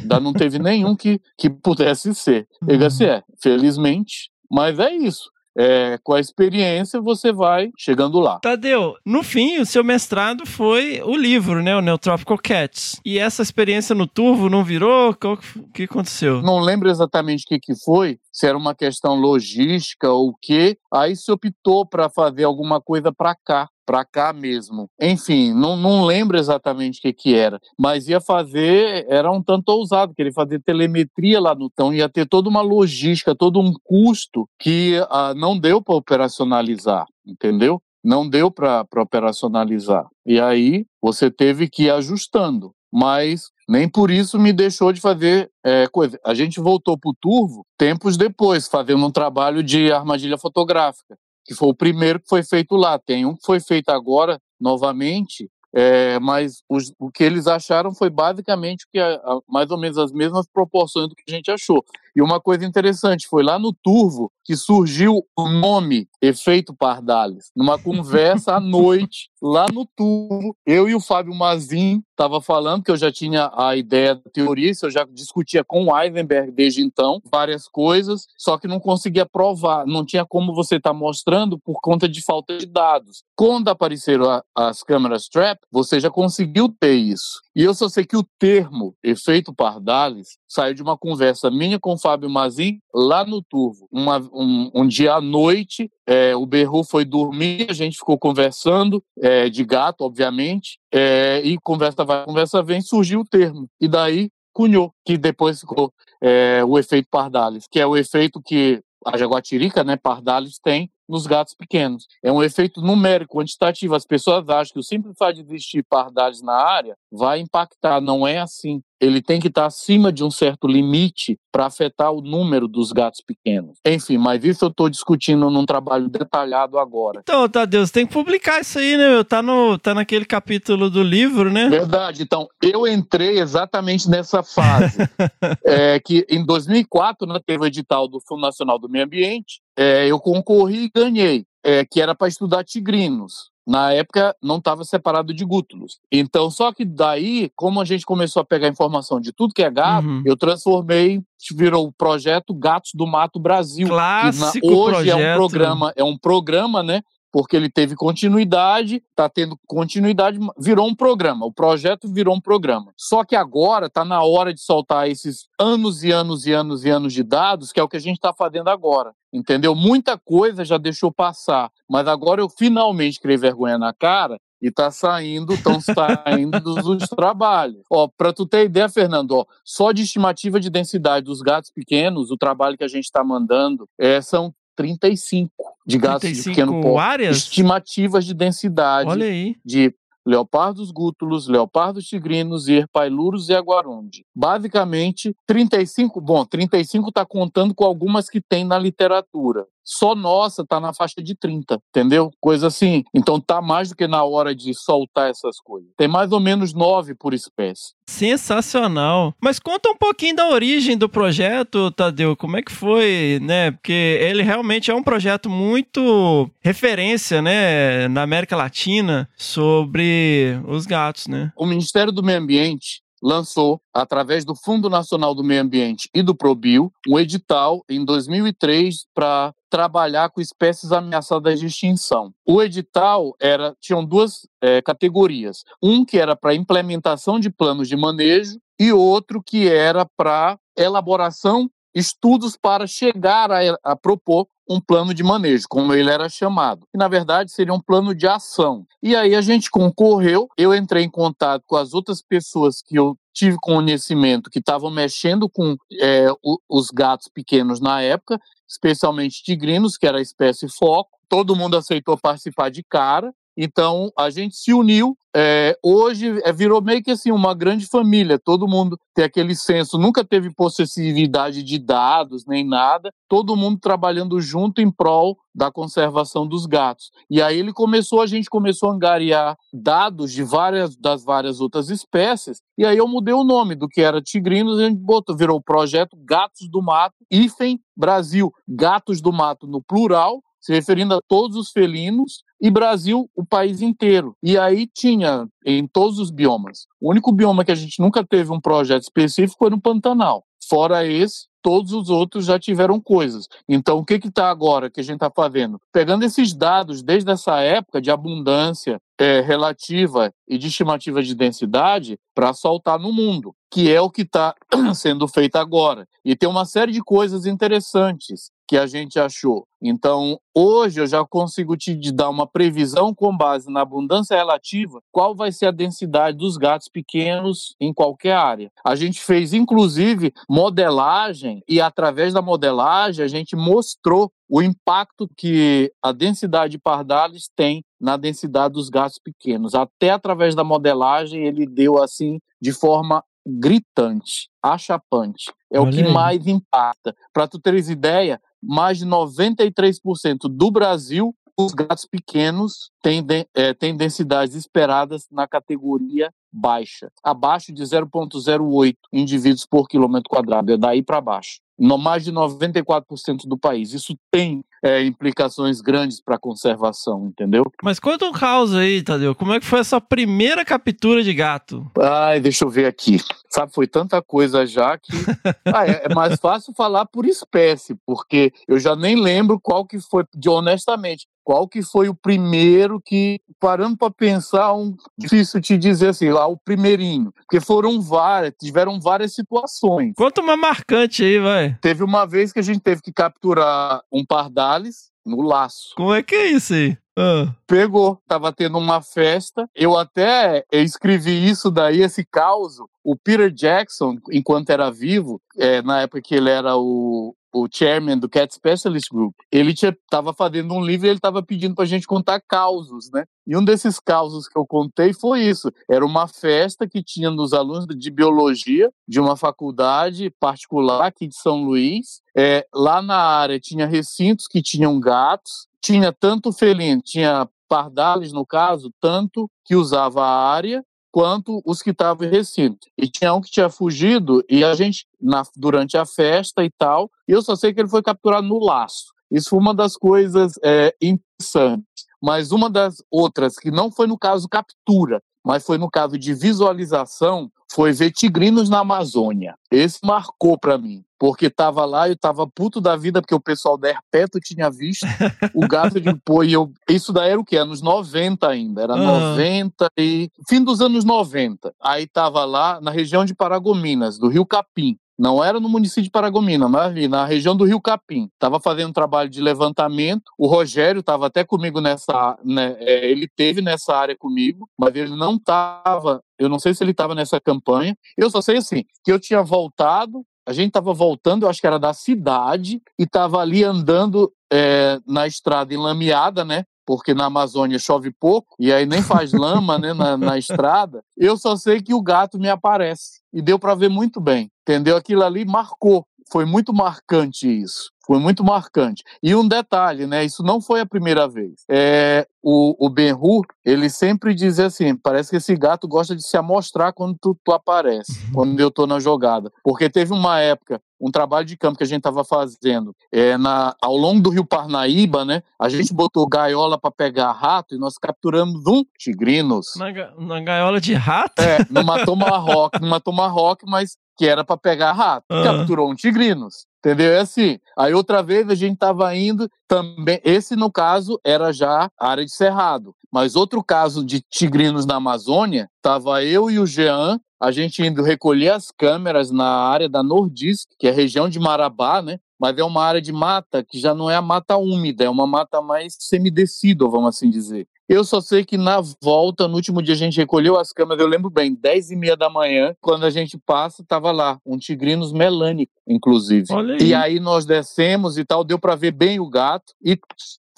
Ainda não teve nenhum que, que pudesse ser. Eu digo assim, é, felizmente, mas é isso é, com a experiência você vai chegando lá. Tadeu, no fim, o seu mestrado foi o livro, né? O Neotropical Cats. E essa experiência no Turvo não virou? O que aconteceu? Não lembro exatamente o que, que foi, se era uma questão logística ou o quê. Aí se optou para fazer alguma coisa para cá para cá mesmo. Enfim, não, não lembro exatamente o que, que era, mas ia fazer, era um tanto ousado, queria fazer telemetria lá no então ia ter toda uma logística, todo um custo que ah, não deu para operacionalizar, entendeu? Não deu para operacionalizar. E aí você teve que ir ajustando. Mas nem por isso me deixou de fazer é, coisa. A gente voltou para o Turvo tempos depois, fazendo um trabalho de armadilha fotográfica que foi o primeiro que foi feito lá. Tem um que foi feito agora, novamente, é, mas os, o que eles acharam foi basicamente que a, a, mais ou menos as mesmas proporções do que a gente achou. E uma coisa interessante, foi lá no Turvo que surgiu o nome Efeito Pardalis. Numa conversa à (laughs) noite, lá no Turvo, eu e o Fábio Mazin estava falando que eu já tinha a ideia da teoria, isso eu já discutia com o Eisenberg desde então, várias coisas, só que não conseguia provar, não tinha como você estar tá mostrando por conta de falta de dados. Quando apareceram a, as câmeras trap, você já conseguiu ter isso. E eu só sei que o termo efeito Pardalis saiu de uma conversa minha com o Fábio Mazin lá no Turvo. Uma, um, um, dia à noite, é, o Berru foi dormir, a gente ficou conversando, é, de gato, obviamente, é, e conversa vai, conversa vem, surgiu o termo. E daí cunhou, que depois ficou é, o efeito Pardalis, que é o efeito que a jaguatirica, né, Pardalis, tem nos gatos pequenos. É um efeito numérico, quantitativo. As pessoas acham que o simples fato de existir pardais na área vai impactar. Não é assim. Ele tem que estar acima de um certo limite para afetar o número dos gatos pequenos. Enfim, mas isso eu estou discutindo num trabalho detalhado agora. Então, Tadeu, você tem que publicar isso aí, né, meu? Tá, no, tá naquele capítulo do livro, né? Verdade. Então, eu entrei exatamente nessa fase. (laughs) é, que em 2004, né, teve o edital do Fundo Nacional do Meio Ambiente, é, eu concorri e ganhei, é, que era para estudar tigrinos. Na época não estava separado de gútulos. Então, só que daí, como a gente começou a pegar informação de tudo que é gato, uhum. eu transformei, virou o projeto Gatos do Mato Brasil. Clássico na, hoje projeto. é um programa, é um programa, né? Porque ele teve continuidade, está tendo continuidade, virou um programa. O projeto virou um programa. Só que agora está na hora de soltar esses anos e anos e anos e anos de dados, que é o que a gente está fazendo agora. Entendeu? Muita coisa já deixou passar, mas agora eu finalmente criei vergonha na cara e tá saindo, estão (laughs) saindo dos, dos, trabalhos. Ó, para tu ter ideia, Fernando, ó, só de estimativa de densidade dos gatos pequenos, o trabalho que a gente está mandando é, são 35 de gatos de pequeno porte. Estimativas de densidade Olha aí. de leopardos gútulos, leopardos tigrinos, erpailuros e aguarundi. Basicamente, 35, bom, 35 está contando com algumas que tem na literatura. Só nossa tá na faixa de 30, entendeu? Coisa assim. Então tá mais do que na hora de soltar essas coisas. Tem mais ou menos nove por espécie. Sensacional. Mas conta um pouquinho da origem do projeto, Tadeu. Como é que foi, né? Porque ele realmente é um projeto muito referência, né, na América Latina sobre os gatos, né? O Ministério do Meio Ambiente lançou, através do Fundo Nacional do Meio Ambiente e do Probio, um edital em 2003 para trabalhar com espécies ameaçadas de extinção. O edital era tinham duas é, categorias, um que era para implementação de planos de manejo e outro que era para elaboração estudos para chegar a, a propor um plano de manejo, como ele era chamado. E, na verdade, seria um plano de ação. E aí a gente concorreu, eu entrei em contato com as outras pessoas que eu tive conhecimento que estavam mexendo com é, os gatos pequenos na época, especialmente tigrinos, que era a espécie foco. Todo mundo aceitou participar de cara. Então a gente se uniu. É, hoje é, virou meio que assim uma grande família. Todo mundo tem aquele senso. Nunca teve possessividade de dados nem nada. Todo mundo trabalhando junto em prol da conservação dos gatos. E aí ele começou, a gente começou a angariar dados de várias das várias outras espécies. E aí eu mudei o nome do que era tigrinos. A gente botou, virou o projeto Gatos do Mato, IFEM Brasil, Gatos do Mato no plural se referindo a todos os felinos, e Brasil, o país inteiro. E aí tinha em todos os biomas. O único bioma que a gente nunca teve um projeto específico foi no Pantanal. Fora esse, todos os outros já tiveram coisas. Então, o que está agora que a gente está fazendo? Pegando esses dados desde essa época de abundância é, relativa e de estimativa de densidade para soltar no mundo, que é o que está (clears throat) sendo feito agora. E tem uma série de coisas interessantes que a gente achou. Então, hoje eu já consigo te dar uma previsão com base na abundância relativa, qual vai ser a densidade dos gatos pequenos em qualquer área. A gente fez, inclusive, modelagem e, através da modelagem, a gente mostrou o impacto que a densidade de pardales tem na densidade dos gatos pequenos. Até através da modelagem, ele deu assim de forma gritante, achapante. É Olha o que aí. mais impacta. Para tu teres ideia, mais de 93% do Brasil, os gatos pequenos tem, de, é, tem densidades esperadas na categoria baixa, abaixo de 0,08 indivíduos por quilômetro quadrado, é daí para baixo. No mais de 94% do país. Isso tem é, implicações grandes para a conservação, entendeu? Mas conta um caos aí, Tadeu. Como é que foi essa primeira captura de gato? Ai, deixa eu ver aqui. Sabe, foi tanta coisa já que (laughs) ah, é, é, mais fácil falar por espécie, porque eu já nem lembro qual que foi, de honestamente, qual que foi o primeiro que, parando para pensar, um difícil te dizer assim, lá o primeirinho, porque foram várias, tiveram várias situações. Conta uma marcante aí, vai. Teve uma vez que a gente teve que capturar um pardales no laço. Como é que é isso aí? Ah. Pegou, tava tendo uma festa. Eu até escrevi isso daí, esse caos. O Peter Jackson, enquanto era vivo, é, na época que ele era o, o chairman do Cat Specialist Group, ele estava fazendo um livro e ele estava pedindo para a gente contar causos, né? E um desses causos que eu contei foi isso. Era uma festa que tinha nos alunos de biologia de uma faculdade particular aqui de São Luís. É, lá na área tinha recintos que tinham gatos, tinha tanto felino, tinha pardales no caso, tanto que usava a área quanto os que estavam em recinto. E tinha um que tinha fugido e a gente, na, durante a festa e tal, eu só sei que ele foi capturado no laço. Isso foi uma das coisas é, interessantes. Mas uma das outras, que não foi no caso captura, mas foi no caso de visualização, foi ver tigrinos na Amazônia. Esse marcou para mim, porque tava lá e eu tava puto da vida, porque o pessoal da Herpeto tinha visto o gato de (laughs) pô, e eu, isso daí era o quê? Anos 90 ainda, era uhum. 90 e fim dos anos 90. Aí tava lá na região de Paragominas, do Rio Capim. Não era no município de Paragomina, mas ali na região do Rio Capim. Estava fazendo um trabalho de levantamento. O Rogério estava até comigo nessa. Né, é, ele teve nessa área comigo, mas ele não estava. Eu não sei se ele estava nessa campanha. Eu só sei assim que eu tinha voltado. A gente estava voltando, eu acho que era da cidade, e estava ali andando é, na estrada enlameada, né? porque na Amazônia chove pouco e aí nem faz lama né, na, na, estrada. Eu só sei que o gato me aparece e deu para ver muito bem, entendeu? Aquilo ali marcou, foi muito marcante isso. Foi muito marcante. E um detalhe, né? Isso não foi a primeira vez. É, o, o ele sempre diz assim: parece que esse gato gosta de se amostrar quando tu, tu aparece, uhum. quando eu tô na jogada. Porque teve uma época, um trabalho de campo que a gente estava fazendo é, na, ao longo do rio Parnaíba, né? A gente botou gaiola para pegar rato e nós capturamos um tigrinos. Na, na gaiola de rato? É, numa (laughs) tomahawk, numa tomahawk, mas que era para pegar rato. Uhum. Capturou um tigrinos. Entendeu? É assim. Aí outra vez a gente estava indo também. Esse, no caso, era já área de cerrado. Mas outro caso de tigrinos na Amazônia, estava eu e o Jean, a gente indo recolher as câmeras na área da Nordisk, que é a região de Marabá, né? Mas é uma área de mata que já não é a mata úmida, é uma mata mais semidecida, vamos assim dizer. Eu só sei que na volta, no último dia, a gente recolheu as câmeras, eu lembro bem, 10 e meia da manhã, quando a gente passa, tava lá, um tigrinos melânico, inclusive. Aí. E aí nós descemos e tal, deu para ver bem o gato e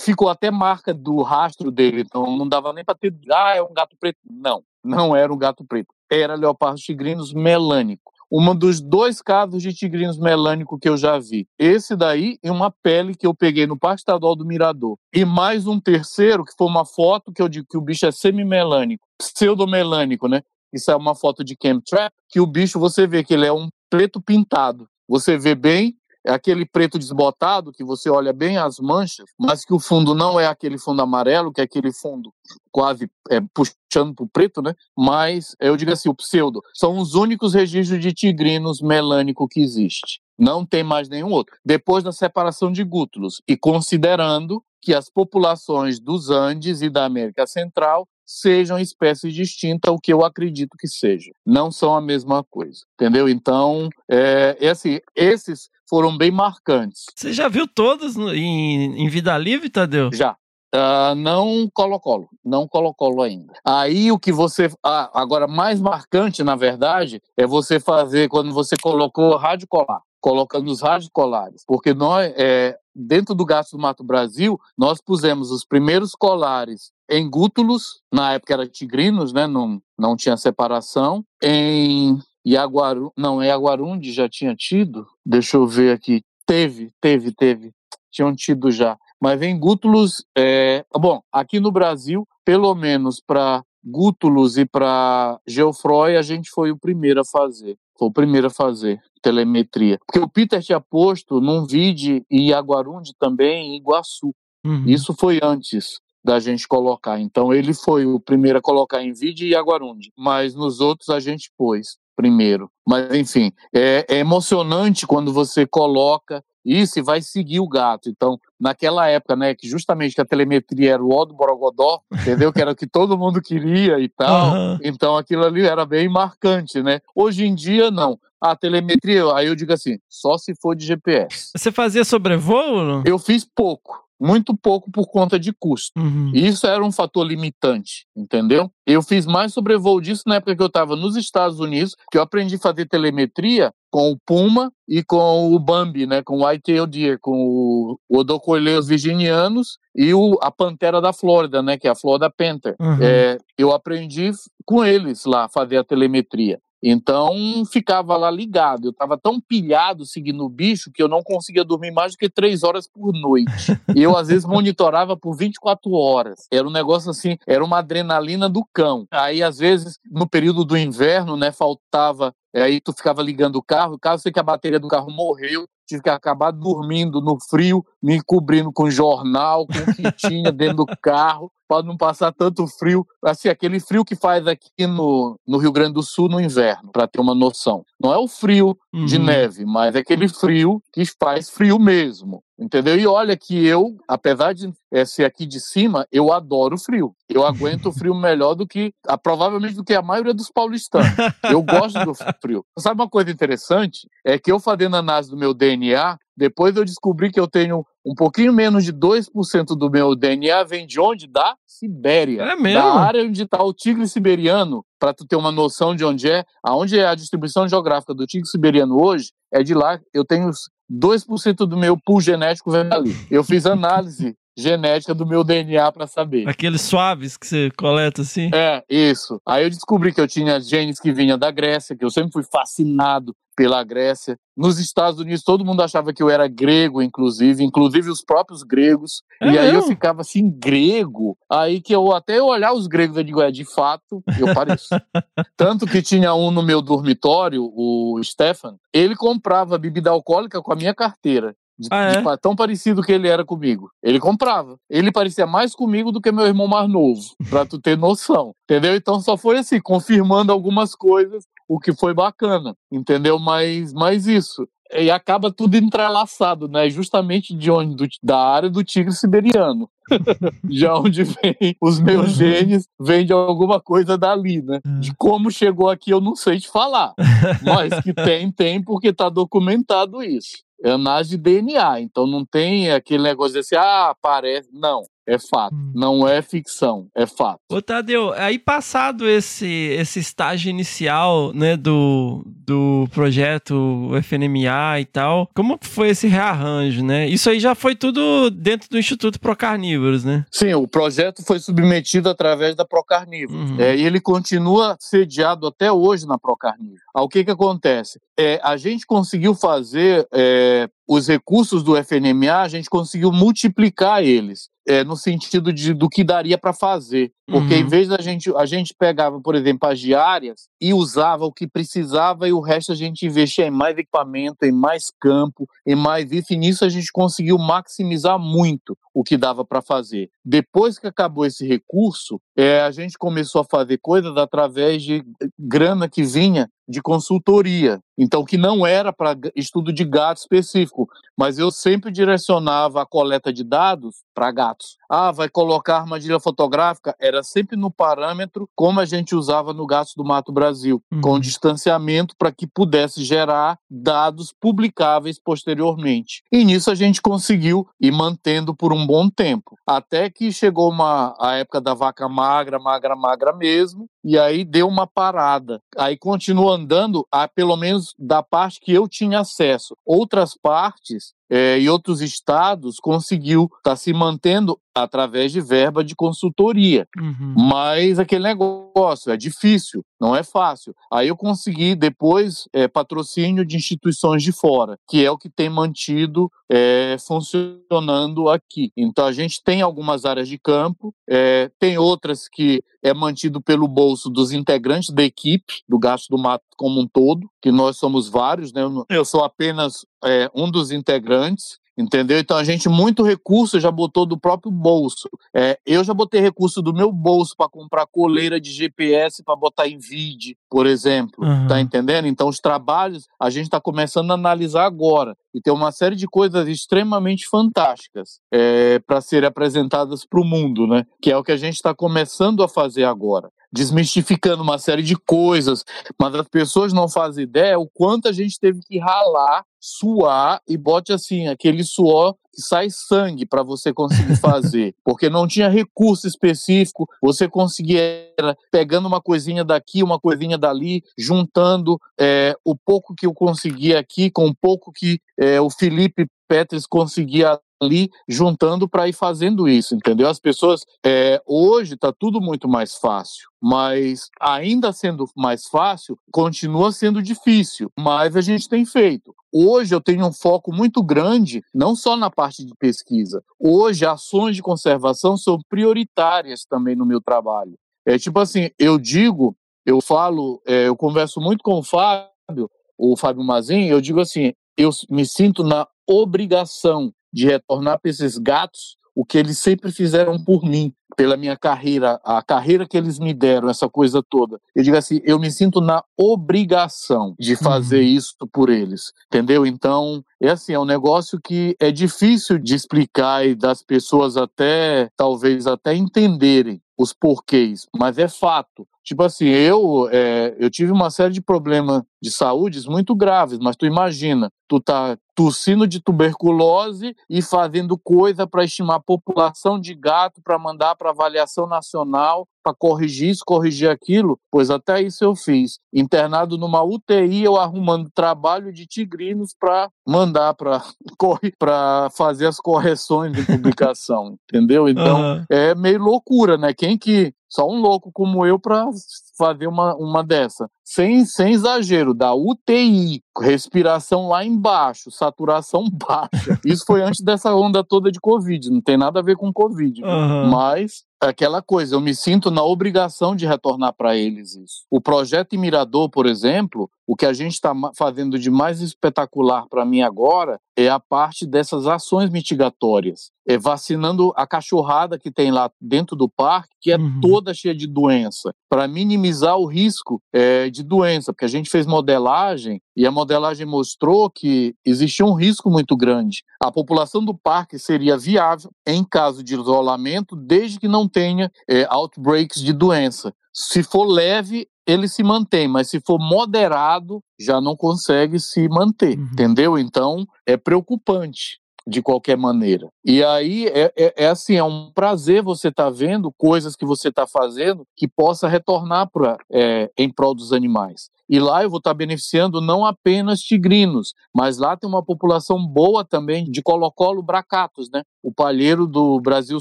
ficou até marca do rastro dele, então não dava nem para ter, ah, é um gato preto. Não, não era um gato preto, era leopardo tigrinos melânico um dos dois casos de tigrinos melânico que eu já vi. Esse daí e uma pele que eu peguei no Estadual do Mirador. E mais um terceiro, que foi uma foto que eu digo que o bicho é semimelânico, pseudomelânico, né? Isso é uma foto de Trap, que o bicho você vê que ele é um preto pintado. Você vê bem é aquele preto desbotado que você olha bem as manchas, mas que o fundo não é aquele fundo amarelo, que é aquele fundo quase é, puxando para o preto, né? Mas eu digo assim, o pseudo são os únicos registros de tigrinos melânico que existe. Não tem mais nenhum outro. Depois da separação de gútulos e considerando que as populações dos Andes e da América Central sejam espécies distintas, o que eu acredito que seja. Não são a mesma coisa, entendeu? Então, é, é assim, esses foram bem marcantes. Você já viu todos em, em Vida Livre, Tadeu? Já. Uh, não Colo-Colo, não Colo-Colo ainda. Aí o que você. Ah, agora, mais marcante, na verdade, é você fazer quando você colocou rádio colar, colocando os rádios colares. Porque nós, é, dentro do Gasto do Mato Brasil, nós pusemos os primeiros colares em gútulos, na época era tigrinos, né? Não, não tinha separação. Em Iaguaru, não, em Aguarundi já tinha tido. Deixa eu ver aqui. Teve, teve, teve. Tinham tido já. Mas vem gútulos. É... Bom, aqui no Brasil, pelo menos para Gútulos e para Geoffroy, a gente foi o primeiro a fazer. Foi o primeiro a fazer telemetria. Porque o Peter tinha posto num vídeo e Aguarundi também em Iguaçu. Uhum. Isso foi antes da gente colocar. Então ele foi o primeiro a colocar em vídeo e Aguarundi. Mas nos outros a gente pôs primeiro. Mas enfim, é, é emocionante quando você coloca isso e vai seguir o gato. Então, naquela época, né, que justamente que a telemetria era o ó do Borogodó, entendeu? Que era o que todo mundo queria e tal. Aham. Então, aquilo ali era bem marcante, né? Hoje em dia, não. A telemetria, aí eu digo assim, só se for de GPS. Você fazia sobrevoo? Não? Eu fiz pouco, muito pouco por conta de custo. Uhum. E Isso era um fator limitante, entendeu? Eu fiz mais sobrevoo disso na época que eu estava nos Estados Unidos, que eu aprendi a fazer telemetria com o Puma e com o Bambi, né? Com o White-tailed Deer, com o Odocoileus virginianos e o, a Pantera da Flórida, né? Que é a Florida Panther. Uhum. É, eu aprendi com eles lá a fazer a telemetria. Então ficava lá ligado. Eu estava tão pilhado seguindo o bicho que eu não conseguia dormir mais do que três horas por noite. Eu às vezes monitorava por 24 horas. Era um negócio assim, era uma adrenalina do cão. Aí às vezes no período do inverno, né, faltava Aí tu ficava ligando o carro, caso sei que a bateria do carro morreu, tive que acabar dormindo no frio, me cobrindo com jornal, com o que tinha dentro do carro, para não passar tanto frio. Assim, aquele frio que faz aqui no, no Rio Grande do Sul no inverno, para ter uma noção. Não é o frio de Uhum. neve, mas é aquele frio que faz frio mesmo. Entendeu? E olha que eu, apesar de eh, ser aqui de cima, eu adoro frio. Eu aguento o (laughs) frio melhor do que, ah, provavelmente, do que a maioria dos paulistanos. Eu gosto do (laughs) frio. Sabe uma coisa interessante? É que eu fazendo análise do meu DNA, depois eu descobri que eu tenho um pouquinho menos de 2% do meu DNA vem de onde? Da Sibéria. É mesmo? Da área onde está o tigre siberiano, para tu ter uma noção de onde é, aonde é a distribuição geográfica do tigre siberiano hoje, é de lá, eu tenho 2% do meu pool genético vem ali. Eu fiz análise genética do meu DNA para saber. Aqueles suaves que você coleta assim. É, isso. Aí eu descobri que eu tinha genes que vinham da Grécia, que eu sempre fui fascinado pela Grécia. Nos Estados Unidos, todo mundo achava que eu era grego, inclusive, inclusive os próprios gregos. É e aí eu ficava assim, grego? Aí que eu até eu olhar os gregos, eu digo, é, de fato, eu pareço. (laughs) Tanto que tinha um no meu dormitório, o Stefan, ele comprava bebida alcoólica com a minha carteira. De, Ah, é? de tão parecido que ele era comigo. Ele comprava. Ele parecia mais comigo do que meu irmão mais novo, pra tu ter noção. Entendeu? Então só foi assim, confirmando algumas coisas, o que foi bacana. Entendeu? Mas, mas isso. E acaba tudo entrelaçado, né? Justamente de onde? Do- da área do tigre siberiano. (laughs) de onde vem os meus genes, vem de alguma coisa dali, né? De como chegou aqui eu não sei te falar. Mas que tem, tem, porque tá documentado isso. É análise de DNA, então não tem aquele negócio de assim, ah, parece. Não, é fato. Hum. Não é ficção, é fato. Ô, Tadeu, aí passado esse, esse estágio inicial, né, do, do projeto FNMA e tal, como foi esse rearranjo, né? Isso aí já foi tudo dentro do Instituto Pro Carnívoros, né? Sim, o projeto foi submetido através da Procarnívoro. Uhum. É, e ele continua sediado até hoje na Procarnívoro. Ah, O que que acontece? É, a gente conseguiu fazer é, os recursos do FNMA, a gente conseguiu multiplicar eles. é, no sentido de, do que daria para fazer. Porque Uhum. em vez da gente, a gente pegava, por exemplo, as diárias e usava o que precisava e o resto a gente investia em mais equipamento, em mais campo, em mais isso, e nisso a gente conseguiu maximizar muito o que dava para fazer. Depois que acabou esse recurso, é, a gente começou a fazer coisas através de grana que vinha de consultoria. Então, que não era para estudo de gato específico, mas eu sempre direcionava a coleta de dados para gatos. Ah, vai colocar armadilha fotográfica? Era sempre no parâmetro como a gente usava no Gatos do Mato Brasil, Uhum. com distanciamento para que pudesse gerar dados publicáveis posteriormente. E nisso a gente conseguiu ir mantendo por um bom tempo, até que chegou uma, a época da vaca magra, magra, magra mesmo, e aí deu uma parada. Aí continuou andando, a, pelo menos da parte que eu tinha acesso. Outras partes é, e outros estados conseguiu estar se mantendo através de verba de consultoria. Uhum. Mas aquele negócio é difícil. Não é fácil. Aí eu consegui depois é, patrocínio de instituições de fora, que é o que tem mantido é, funcionando aqui. Então a gente tem algumas áreas de campo, é, tem outras que é mantido pelo bolso dos integrantes da equipe do gasto do mato como um todo, que nós somos vários, né? Eu sou apenas é, um dos integrantes, Entendeu? Então a gente, muito recurso já botou do próprio bolso. É, eu já botei recurso do meu bolso para comprar coleira de GPS para botar em vídeo, por exemplo. Uhum. Tá entendendo? Então os trabalhos a gente está começando a analisar agora. E tem uma série de coisas extremamente fantásticas é, para serem apresentadas para o mundo, né? Que é o que a gente está começando a fazer agora desmistificando uma série de coisas, mas as pessoas não fazem ideia o quanto a gente teve que ralar, suar e bote assim, aquele suor que sai sangue para você conseguir (laughs) fazer, porque não tinha recurso específico, você conseguia pegando uma coisinha daqui, uma coisinha dali, juntando é, o pouco que eu conseguia aqui com o pouco que é, o Felipe Petris conseguia ali juntando para ir fazendo isso, entendeu? As pessoas é, hoje está tudo muito mais fácil, mas ainda sendo mais fácil, continua sendo difícil, mas a gente tem feito. Hoje eu tenho um foco muito grande, não só na parte de pesquisa. Hoje ações de conservação são prioritárias também no meu trabalho. É tipo assim, eu digo, eu falo, é, eu converso muito com o Fábio, o Fábio Mazin, eu digo assim, eu me sinto na obrigação de retornar para esses gatos o que eles sempre fizeram por mim, pela minha carreira, a carreira que eles me deram, essa coisa toda. Eu digo assim, eu me sinto na obrigação de fazer uhum. isso por eles, entendeu? Então, é assim, é um negócio que é difícil de explicar e das pessoas até, talvez até entenderem os porquês, mas é fato. Tipo assim, eu, é, eu tive uma série de problemas de saúde muito graves, mas tu imagina, tu tá tossindo de tuberculose e fazendo coisa para estimar a população de gato para mandar para avaliação nacional para corrigir isso, corrigir aquilo, pois até isso eu fiz. Internado numa UTI, eu arrumando trabalho de tigrinos para mandar para (laughs) para fazer as correções de publicação, (laughs) entendeu? Então uhum. é meio loucura, né? Quem que só um louco como eu para fazer uma, uma dessa. Sem, sem exagero, da UTI, respiração lá embaixo, saturação (laughs) baixa. Isso foi antes dessa onda toda de Covid, não tem nada a ver com Covid. Uhum. Mas aquela coisa, eu me sinto na obrigação de retornar para eles isso. O projeto Mirador, por exemplo, o que a gente está fazendo de mais espetacular para mim agora é a parte dessas ações mitigatórias. É vacinando a cachorrada que tem lá dentro do parque, que é uhum. toda cheia de doença, para minimizar o risco é, de doença, porque a gente fez modelagem e a modelagem mostrou que existia um risco muito grande. A população do parque seria viável em caso de isolamento, desde que não tenha é, outbreaks de doença. Se for leve, ele se mantém, mas se for moderado, já não consegue se manter, uhum. entendeu? Então é preocupante de qualquer maneira. E aí é, é, é assim, é um prazer você estar tá vendo coisas que você está fazendo que possa retornar pra, é, em prol dos animais. E lá eu vou estar beneficiando não apenas tigrinos, mas lá tem uma população boa também de colocolo bracatos, né? O palheiro do Brasil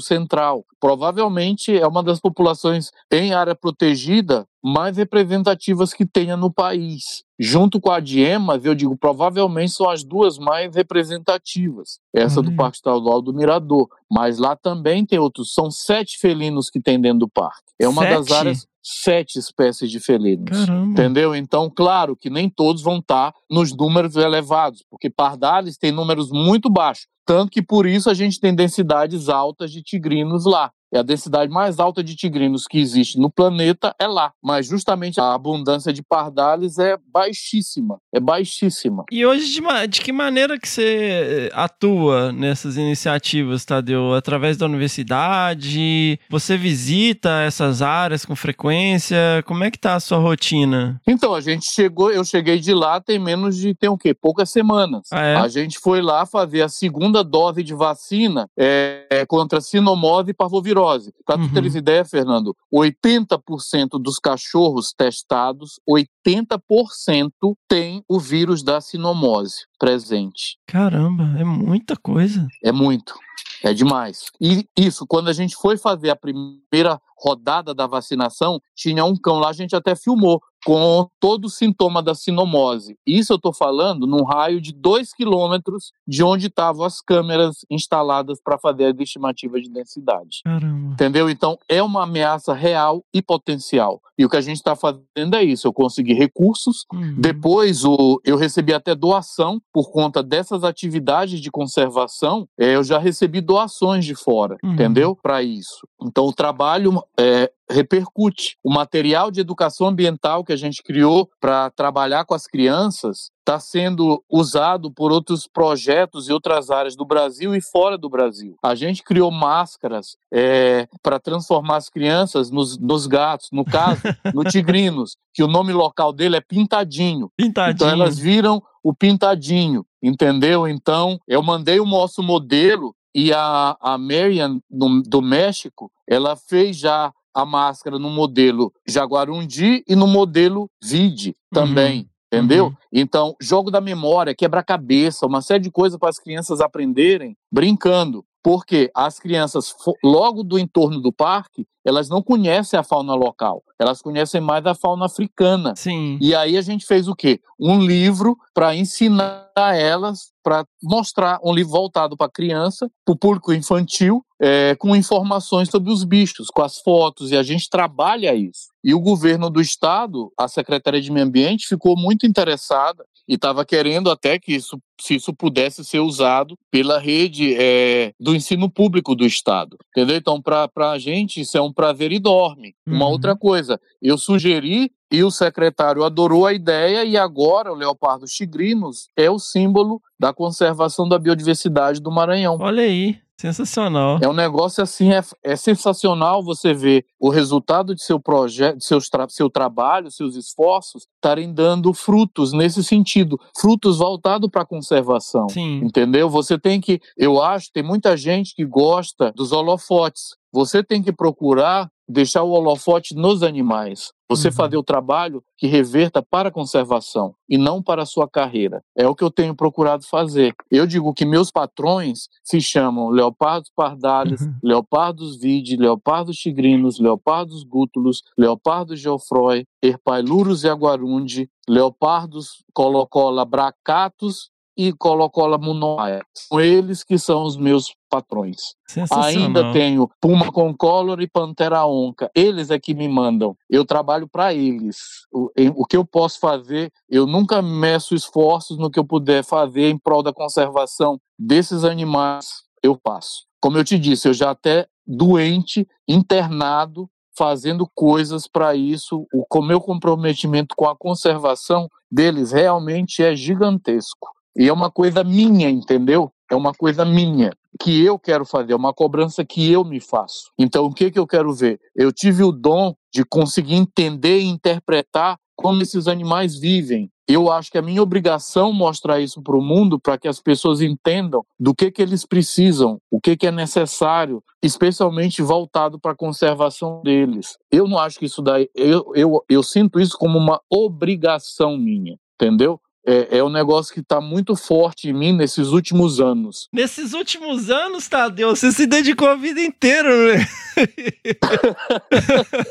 Central. Provavelmente é uma das populações em área protegida mais representativas que tenha no país. Junto com a Diemas, eu digo, provavelmente são as duas mais representativas. Essa uhum. do Parque Estadual do Mirador. Mas lá também tem outros. São sete felinos que tem dentro do parque. É uma sete? das áreas sete espécies de felinos. Caramba. Entendeu? Então, claro que nem todos vão estar tá nos números elevados, porque pardales tem números muito baixos. Tanto que por isso a gente tem densidades altas de tigrinos lá. É a densidade mais alta de tigrinos que existe no planeta é lá. Mas justamente a abundância de pardales é baixíssima. É baixíssima. E hoje, de, de que maneira que você eh, atua nessas iniciativas, Tadeu? Através da universidade? Você visita essas áreas com frequência? Como é que tá a sua rotina? Então, a gente chegou, eu cheguei de lá tem menos de, tem o quê? Poucas semanas. Ah, é? A gente foi lá fazer a segunda dose de vacina é, contra sinomose e parvovirose. Para Uhum. tu teres ideia, Fernando, 80% dos cachorros testados, 80% tem o vírus da sinomose presente. Caramba, é muita coisa. É muito. É demais. E isso, quando a gente foi fazer a primeira rodada da vacinação, tinha um cão lá, a gente até filmou, com todo o sintoma da sinomose. Isso eu estou falando num raio de 2 quilômetros de onde estavam as câmeras instaladas para fazer a estimativa de densidade. Caramba. Entendeu? Então, é uma ameaça real e potencial. E o que a gente está fazendo é isso: eu consegui recursos. Uhum. Depois, o, eu recebi até doação por conta dessas atividades de conservação. é, eu já recebi doações de fora, Uhum. entendeu? Para isso. Então, o trabalho é, repercute. O material de educação ambiental que a gente criou para trabalhar com as crianças está sendo usado por outros projetos e outras áreas do Brasil e fora do Brasil. A gente criou máscaras para transformar as crianças nos, nos gatos, no caso, no (laughs) tigrinos, que o nome local dele é Pintadinho. Pintadinho. Então elas viram o Pintadinho, entendeu? Então eu mandei o nosso modelo e a, a Marian do, do México, ela fez já a máscara no modelo Jaguarundi e no modelo Vide também. Entendeu? Uhum. Então, jogo da memória, quebra-cabeça, uma série de coisas para as crianças aprenderem brincando. Porque as crianças, logo do entorno do parque, elas não conhecem a fauna local, elas conhecem mais a fauna africana. Sim. E aí a gente fez o quê? Um livro para ensinar elas, para mostrar um livro voltado para criança, para o público infantil, é, com informações sobre os bichos, com as fotos, e a gente trabalha isso. E o governo do estado, a Secretaria de Meio Ambiente, ficou muito interessada e estava querendo até que isso, se isso pudesse ser usado pela rede é, do ensino público do estado, entendeu? Então, para a gente, isso é um prazer e dorme. Uma Uhum. outra coisa, eu sugeri e o secretário adorou a ideia e agora o leopardo tigrinos é o símbolo da conservação da biodiversidade do Maranhão. Olha aí, sensacional. É um negócio assim, é, é sensacional você ver o resultado de seu projeto, de seus tra seu trabalho, seus esforços estarem dando frutos nesse sentido, frutos voltados para a conservação. Sim. Entendeu? Você tem que, eu acho, tem muita gente que gosta dos holofotes. Você tem que procurar deixar o holofote nos animais. Você Uhum. fazer o trabalho que reverta para a conservação e não para a sua carreira. É o que eu tenho procurado fazer. Eu digo que meus patrões se chamam leopardos pardalis, Uhum. leopardos vide, leopardos tigrinos, leopardos gútulos, leopardos geofroi, herpailurus jaguarundi, leopardos colocola bracatus e colocola munoaia. São eles que são os meus patrões. Ainda tenho Puma Concolor e Pantera Onca. Eles é que me mandam. Eu trabalho para eles. O, em- o que eu posso fazer, eu nunca meço esforços no que eu puder fazer em prol da conservação desses animais. Eu faço. Como eu te disse, eu já até doente, internado, fazendo coisas para isso. O com meu comprometimento com a conservação deles realmente é gigantesco. E é uma coisa minha, entendeu? É uma coisa minha que eu quero fazer, é uma cobrança que eu me faço. Então, o que, que eu quero ver? Eu tive o dom de conseguir entender e interpretar como esses animais vivem. Eu acho que é minha obrigação mostrar isso para o mundo para que as pessoas entendam do que, que eles precisam, o que, que é necessário, especialmente voltado para a conservação deles. Eu não acho que isso daí. Eu, eu, eu sinto isso como uma obrigação minha, entendeu? É, é um negócio que está muito forte em mim nesses últimos anos. Nesses últimos anos, Tadeu, você se dedicou a vida inteira, né? (laughs)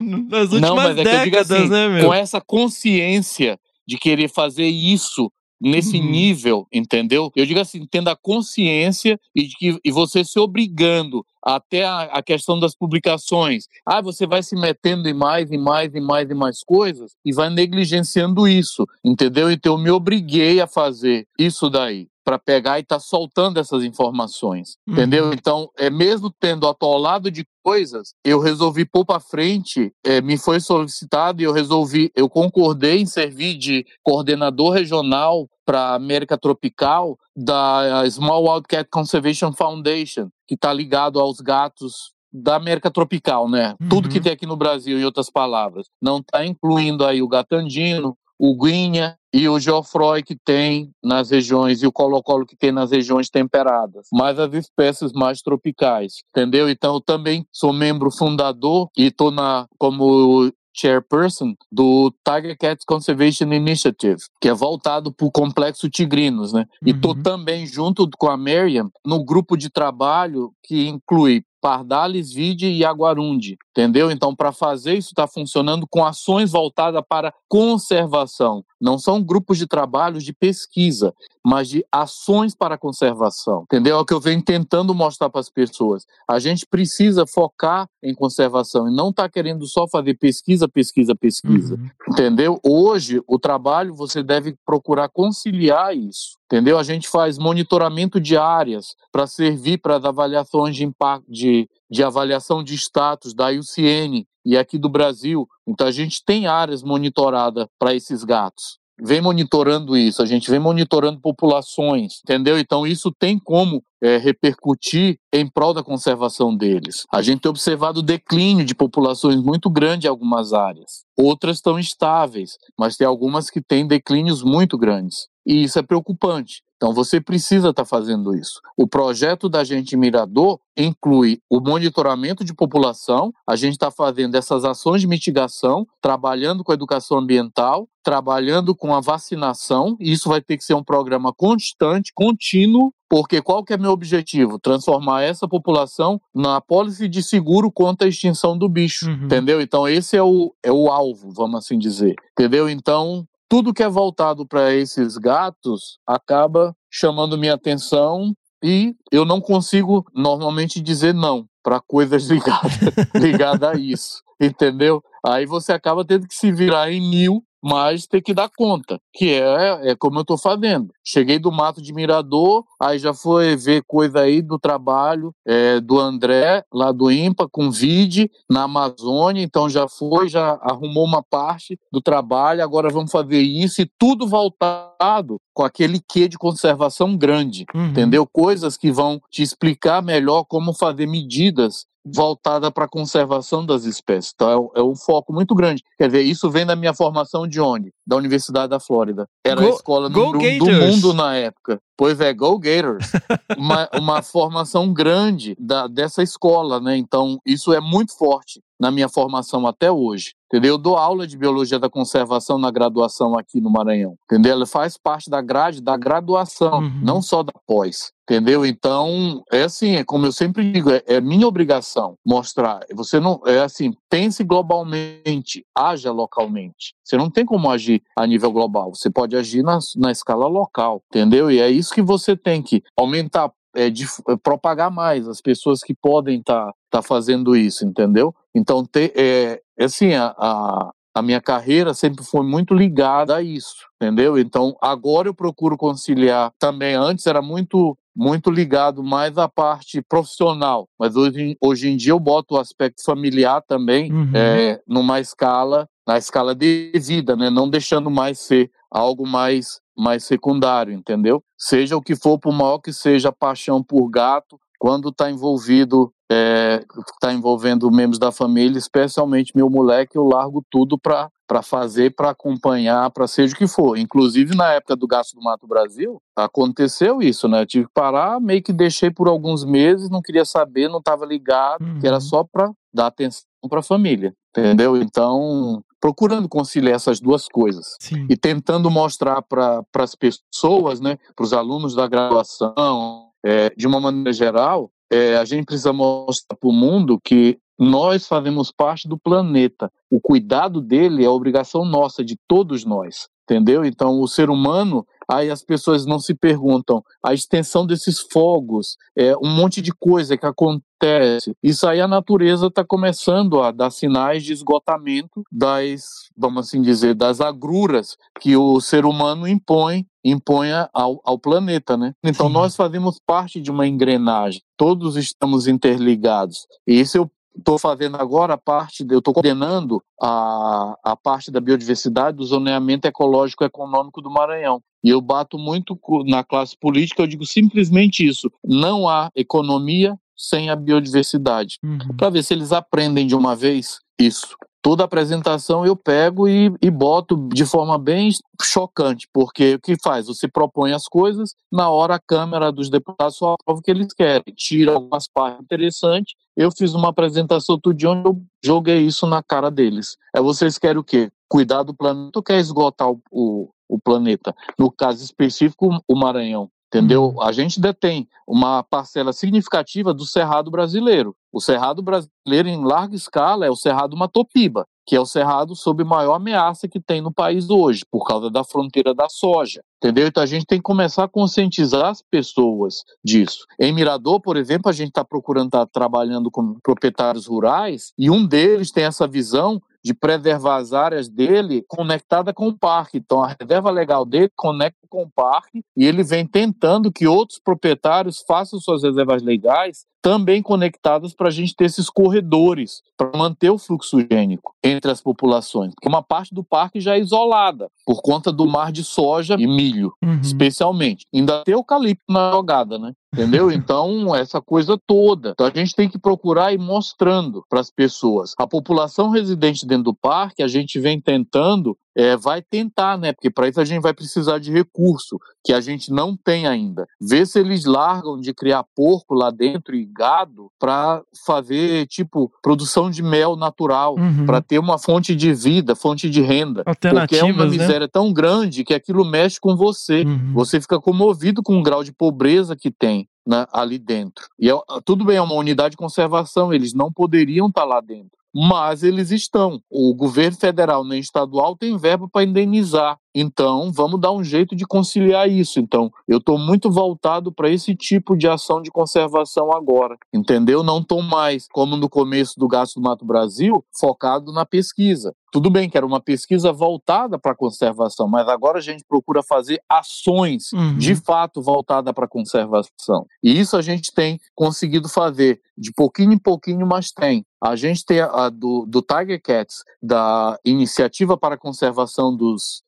Nas últimas Não, mas é que eu digo décadas, assim, né, meu? com essa consciência de querer fazer isso nesse Uhum. nível, entendeu? Eu digo assim, tendo a consciência e, de que, e você se obrigando até a, a questão das publicações. Ah, você vai se metendo em mais e mais e mais e mais coisas e vai negligenciando isso, entendeu? Então eu me obriguei a fazer isso daí para pegar e estar soltando essas informações, Uhum. entendeu? Então, é mesmo tendo atolado de coisas, eu resolvi pôr para frente, é, me foi solicitado e eu resolvi, eu concordei em servir de coordenador regional para América Tropical da Small Wildcat Conservation Foundation, que está ligado aos gatos da América Tropical, né? Tudo que Uhum. tem aqui no Brasil, em outras palavras. Não está incluindo aí o gatandino, o guinha e o geofroy que tem nas regiões e o colo-colo que tem nas regiões temperadas, mas as espécies mais tropicais, entendeu? Então eu também sou membro fundador e estou na como chairperson do Tiger Cats Conservation Initiative, que é voltado para o complexo tigrinos, né? Uhum. E estou também junto com a Miriam no grupo de trabalho que inclui Pardalis, Vide e Aguarundi, entendeu? Então, para fazer isso, está funcionando com ações voltadas para conservação. Não são grupos de trabalho de pesquisa, mas de ações para conservação, entendeu? É o que eu venho tentando mostrar para as pessoas. A gente precisa focar em conservação e não está querendo só fazer pesquisa, pesquisa, pesquisa, uhum. entendeu? Hoje, o trabalho você deve procurar conciliar isso entendeu? A gente faz monitoramento de áreas para servir para as avaliações de impacto, de, de avaliação de status da IUCN e aqui do Brasil. Então a gente tem áreas monitoradas para esses gatos. Vem monitorando isso, a gente vem monitorando populações, entendeu? Então isso tem como é, repercutir em prol da conservação deles. A gente tem observado declínio de populações muito grande em algumas áreas. Outras estão estáveis, mas tem algumas que têm declínios muito grandes. E isso é preocupante. Então você precisa estar tá fazendo isso. O projeto da gente Mirador inclui o monitoramento de população, a gente está fazendo essas ações de mitigação, trabalhando com a educação ambiental, trabalhando com a vacinação, e isso vai ter que ser um programa constante, contínuo, porque qual que é meu objetivo? Transformar essa população na pólice de seguro contra a extinção do bicho, uhum. entendeu? Então esse é o, é o alvo, vamos assim dizer, entendeu? Então tudo que é voltado para esses gatos acaba chamando minha atenção e eu não consigo normalmente dizer não para coisas ligadas (laughs) ligada a isso, entendeu? Aí você acaba tendo que se virar em mil mas tem que dar conta, que é, é como eu estou fazendo. Cheguei do Mato de Mirador, aí já foi ver coisa aí do trabalho é, do André, lá do IMPA, com VID, na Amazônia, então já foi, já arrumou uma parte do trabalho, agora vamos fazer isso e tudo voltado com aquele quê de conservação grande, uhum. entendeu? Coisas que vão te explicar melhor como fazer medidas voltada para a conservação das espécies. Então é, é, um foco muito grande. Quer dizer, isso vem da minha formação de onde? Da Universidade da Flórida. Era go, a escola do, do, mundo na época. Pois é, Go Gators. (laughs) uma, uma formação grande da, dessa escola, né? Então, isso é muito forte na minha formação até hoje. Entendeu? Eu dou aula de biologia da conservação na graduação aqui no Maranhão. Entendeu? Ela faz parte da grade da graduação, uhum. não só da pós. Entendeu? Então, é assim, é como eu sempre digo, é, é, minha obrigação mostrar. Você não, é assim, pense globalmente, haja localmente. Você não tem como agir a nível global, você pode agir na, na escala local, entendeu? E é isso que você tem que aumentar, é, de, é, propagar mais as pessoas que podem estar tá, tá fazendo isso, entendeu? Então, ter, é, assim, a, a, a minha carreira sempre foi muito ligada a isso, entendeu? Então, agora eu procuro conciliar também. Antes era muito muito ligado mais à parte profissional, mas hoje, hoje em dia eu boto o aspecto familiar também uhum. é, numa escala, na escala de vida, né? Não deixando mais ser algo mais mais secundário, entendeu? Seja o que for, por maior que seja a paixão por gato, quando está envolvido, está é, envolvendo membros da família, especialmente meu moleque, eu largo tudo para para fazer, para acompanhar, para seja o que for. Inclusive na época do Gasto do Mato Brasil, aconteceu isso, né? Eu tive que parar, meio que deixei por alguns meses, não queria saber, não estava ligado, uhum. que era só para dar atenção para a família, entendeu? Então, procurando conciliar essas duas coisas Sim. e tentando mostrar para as pessoas, né, para os alunos da graduação, é, de uma maneira geral, é, a gente precisa mostrar para o mundo que nós fazemos parte do planeta. O cuidado dele é obrigação nossa, de todos nós, entendeu? Então, o ser humano, aí as pessoas não se perguntam, a extensão desses fogos, é um monte de coisa que acontece. Isso aí a natureza está começando a dar sinais de esgotamento das, vamos assim dizer, das agruras que o ser humano impõe imponha ao, ao planeta, né? Então Sim. nós fazemos parte de uma engrenagem, todos estamos interligados. E isso eu estou fazendo agora a parte, de, eu estou coordenando a, a parte da biodiversidade do zoneamento ecológico econômico do Maranhão. E eu bato muito na classe política, eu digo simplesmente isso: não há economia sem a biodiversidade. Uhum. Para ver se eles aprendem de uma vez isso toda apresentação eu pego e, e boto de forma bem chocante, porque o que faz? Você propõe as coisas, na hora a Câmara dos Deputados só aprova o que eles querem, tira algumas partes interessantes. Eu fiz uma apresentação tudo de onde eu joguei isso na cara deles. É vocês querem o quê? Cuidar do planeta ou quer esgotar o, o, o planeta? No caso específico, o Maranhão entendeu? A gente detém uma parcela significativa do cerrado brasileiro. O cerrado brasileiro, em larga escala, é o cerrado Matopiba, que é o cerrado sob maior ameaça que tem no país hoje, por causa da fronteira da soja. Entendeu? Então a gente tem que começar a conscientizar as pessoas disso. Em Mirador, por exemplo, a gente está procurando estar tá trabalhando com proprietários rurais e um deles tem essa visão de preservar as áreas dele conectada com o parque. Então, a reserva legal dele conecta com o parque e ele vem tentando que outros proprietários façam suas reservas legais também conectadas para a gente ter esses corredores para manter o fluxo gênico entre as populações. Porque uma parte do parque já é isolada por conta do mar de soja e milho, uhum. especialmente. Ainda tem eucalipto na jogada, né? Entendeu? Então, essa coisa toda. Então, a gente tem que procurar ir mostrando para as pessoas. A população residente dentro do parque, a gente vem tentando é, vai tentar, né? Porque para isso a gente vai precisar de recurso que a gente não tem ainda. Ver se eles largam de criar porco lá dentro e gado para fazer tipo produção de mel natural, uhum. para ter uma fonte de vida, fonte de renda. Porque é uma né? miséria né? tão grande que aquilo mexe com você. Uhum. Você fica comovido com o grau de pobreza que tem. Né, ali dentro. E é, tudo bem, é uma unidade de conservação, eles não poderiam estar tá lá dentro mas eles estão. O governo federal nem estadual tem verba para indenizar. Então, vamos dar um jeito de conciliar isso. Então, eu estou muito voltado para esse tipo de ação de conservação agora, entendeu? Não estou mais, como no começo do Gasto do Mato Brasil, focado na pesquisa. Tudo bem que era uma pesquisa voltada para a conservação, mas agora a gente procura fazer ações uhum. de fato voltada para a conservação. E isso a gente tem conseguido fazer de pouquinho em pouquinho, mas tem. A gente tem a, a do, do Tiger Cats, da Iniciativa para a Conservação dos,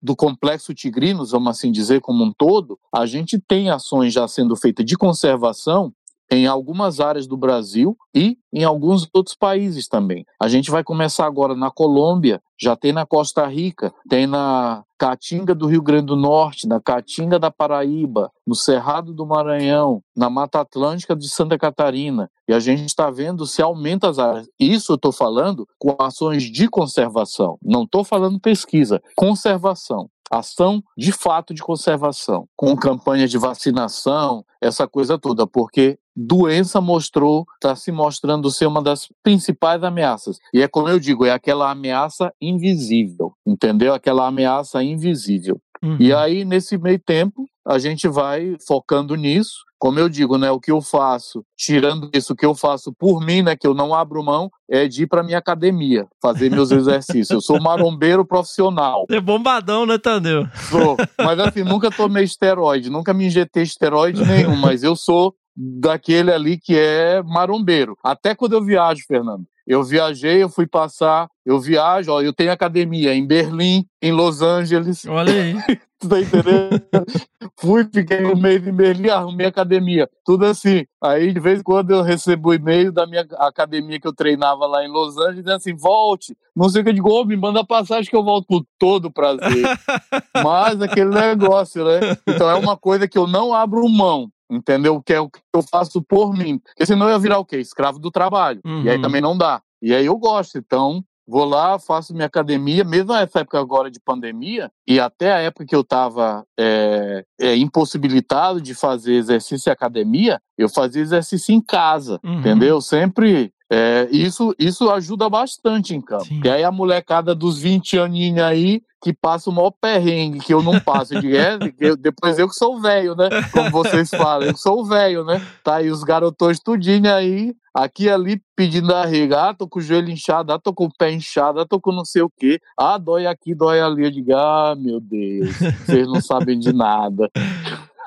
do Complexo Tigrinos, vamos assim dizer, como um todo, a gente tem ações já sendo feitas de conservação em algumas áreas do Brasil e em alguns outros países também. A gente vai começar agora na Colômbia, já tem na Costa Rica, tem na Caatinga do Rio Grande do Norte, na Caatinga da Paraíba, no Cerrado do Maranhão, na Mata Atlântica de Santa Catarina. E a gente está vendo se aumenta as áreas. Isso eu estou falando com ações de conservação. Não estou falando pesquisa, conservação ação de fato de conservação, com campanha de vacinação, essa coisa toda, porque doença mostrou, está se mostrando ser uma das principais ameaças. E é como eu digo, é aquela ameaça invisível, entendeu? Aquela ameaça invisível. Uhum. E aí, nesse meio tempo, a gente vai focando nisso. Como eu digo, né, o que eu faço, tirando isso, o que eu faço por mim, né, que eu não abro mão, é de ir para minha academia, fazer meus (laughs) exercícios. Eu sou marombeiro profissional. É bombadão, né, Tadeu? Sou. Mas assim, nunca tomei esteroide, nunca me injetei esteroide nenhum, mas eu sou daquele ali que é marombeiro. Até quando eu viajo, Fernando. Eu viajei, eu fui passar, eu viajo, ó, eu tenho academia em Berlim, em Los Angeles. Olha aí. (laughs) tu tá entendendo? (laughs) fui, fiquei um mês em Berlim, arrumei academia. Tudo assim. Aí, de vez em quando, eu recebo o e-mail da minha academia que eu treinava lá em Los Angeles, dizendo assim, volte. Não sei o que eu digo, me manda passagem que eu volto com todo prazer. (laughs) Mas aquele negócio, né? Então é uma coisa que eu não abro mão entendeu? Que é o que eu faço por mim. Porque senão eu ia virar o quê? Escravo do trabalho. Uhum. E aí uhum. também não dá. E aí eu gosto, então vou lá, faço minha academia, mesmo nessa época agora de pandemia, e até a época que eu estava é, é, impossibilitado de fazer exercício em academia, eu fazia exercício em casa, uhum. entendeu? Sempre é, isso, isso ajuda bastante em campo. Sim. E aí a molecada dos 20 aninhos aí, que passa o maior perrengue que eu não passo. de é, eu, depois eu que sou velho, né? Como vocês falam, eu sou velho, né? Tá aí os garotões tudinho aí, aqui ali pedindo arrega. Ah, tô com o joelho inchado, ah, tô com o pé inchado, ah, tô com não sei o quê. Ah, dói aqui, dói ali. Eu digo, ah, meu Deus, vocês não sabem de nada.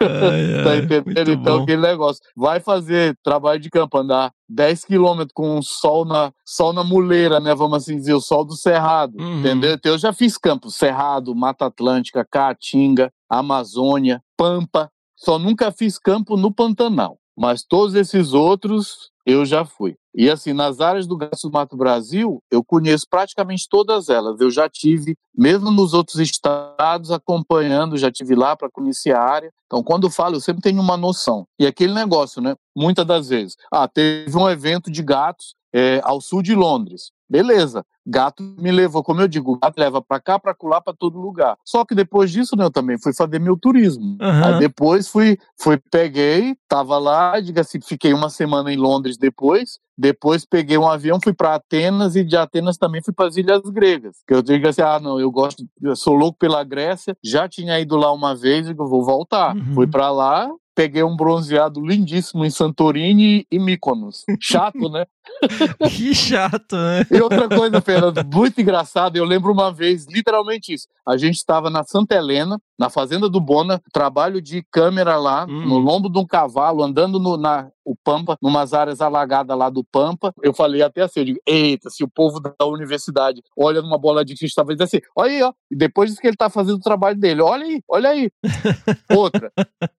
Ai, tá entendendo? Então, bom. aquele negócio. Vai fazer trabalho de campo, andar 10 quilômetros com o sol na, sol na muleira, né? Vamos assim dizer, o sol do Cerrado. Uhum. Entendeu? Então, eu já fiz campo. Cerrado, Mata Atlântica, Caatinga, Amazônia, Pampa. Só nunca fiz campo no Pantanal. Mas todos esses outros eu já fui. E assim, nas áreas do Gato do Mato Brasil, eu conheço praticamente todas elas. Eu já tive, mesmo nos outros estados, acompanhando, já tive lá para conhecer a área. Então, quando eu falo, eu sempre tenho uma noção. E aquele negócio, né? Muitas das vezes. Ah, teve um evento de gatos é, ao sul de Londres. Beleza, gato me levou, como eu digo, gato leva para cá, para colar, para todo lugar. Só que depois disso, né, eu também fui fazer meu turismo. Aham. Aí depois fui, fui, peguei, tava lá, diga assim, fiquei uma semana em Londres depois. Depois peguei um avião, fui para Atenas e de Atenas também fui para as Ilhas Gregas. Que eu digo assim, ah, não, eu gosto, eu sou louco pela Grécia, já tinha ido lá uma vez, digo, vou voltar. Uhum. Fui para lá, peguei um bronzeado lindíssimo em Santorini e Mykonos. Chato, né? (laughs) Que chato, né? E outra coisa, Fernando, muito engraçado, eu lembro uma vez, literalmente isso. A gente estava na Santa Helena, na fazenda do Bona, trabalho de câmera lá, Hum. no lombo de um cavalo, andando no, na o Pampa, numas áreas alagadas lá do Pampa. Eu falei até assim, eu digo, eita, se o povo da universidade olha numa bola de cristal, vai dizer assim, olha aí, ó, e depois disso que ele tá fazendo o trabalho dele, olha aí, olha aí. (laughs) Outra,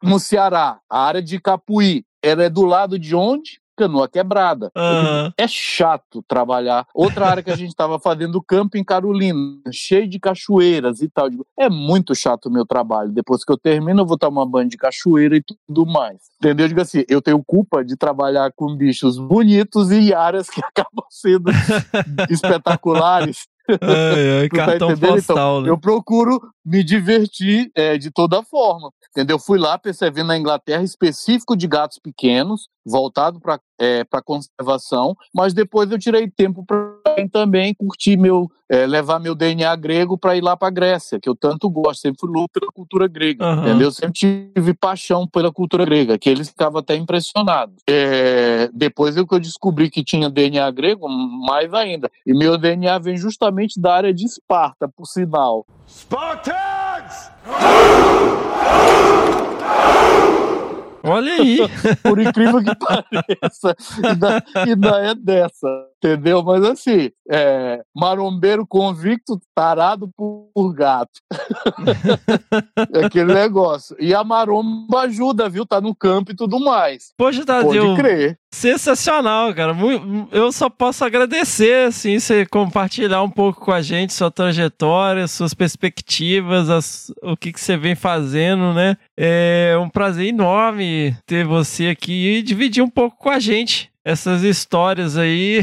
no Ceará, a área de Capuí, ela é do lado de onde? Canoa Quebrada. Aham. É chato trabalhar. Outra área que a gente estava fazendo campo em Carolina, cheio de cachoeiras e tal. É muito chato o meu trabalho. Depois que eu termino, eu vou tomar banho de cachoeira e tudo mais. Entendeu? Eu Digo assim, eu tenho culpa de trabalhar com bichos bonitos e áreas que (laughs) acabam sendo (laughs) espetaculares. Ai, ai, Tu tá cartão entendendo? postal, né? Eu procuro me divertir é, de toda forma. Entendeu? Fui lá, percebi na Inglaterra específico de gatos pequenos, voltado para é, para conservação, mas depois eu tirei tempo para também curtir meu, é, levar meu DNA grego para ir lá para Grécia, que eu tanto gosto, sempre fui louco pela cultura grega, Aham. entendeu? Sempre tive paixão pela cultura grega, que eles ficavam até impressionados. É, depois eu que eu descobri que tinha DNA grego, mais ainda. E meu DNA vem justamente da área de Esparta, por sinal. Olha aí. Por incrível que (laughs) pareça, ainda, ainda é dessa, entendeu? Mas assim, é, marombeiro convicto, tarado por, gato. (laughs) é aquele negócio. E a maromba ajuda, viu? Tá no campo e tudo mais. Poxa, Pode Tadeu, crer. sensacional, cara. Eu só posso agradecer, assim, você compartilhar um pouco com a gente sua trajetória, suas perspectivas, as- o que, que você vem fazendo, né? É um prazer enorme ter você aqui e dividir um pouco com a gente essas histórias aí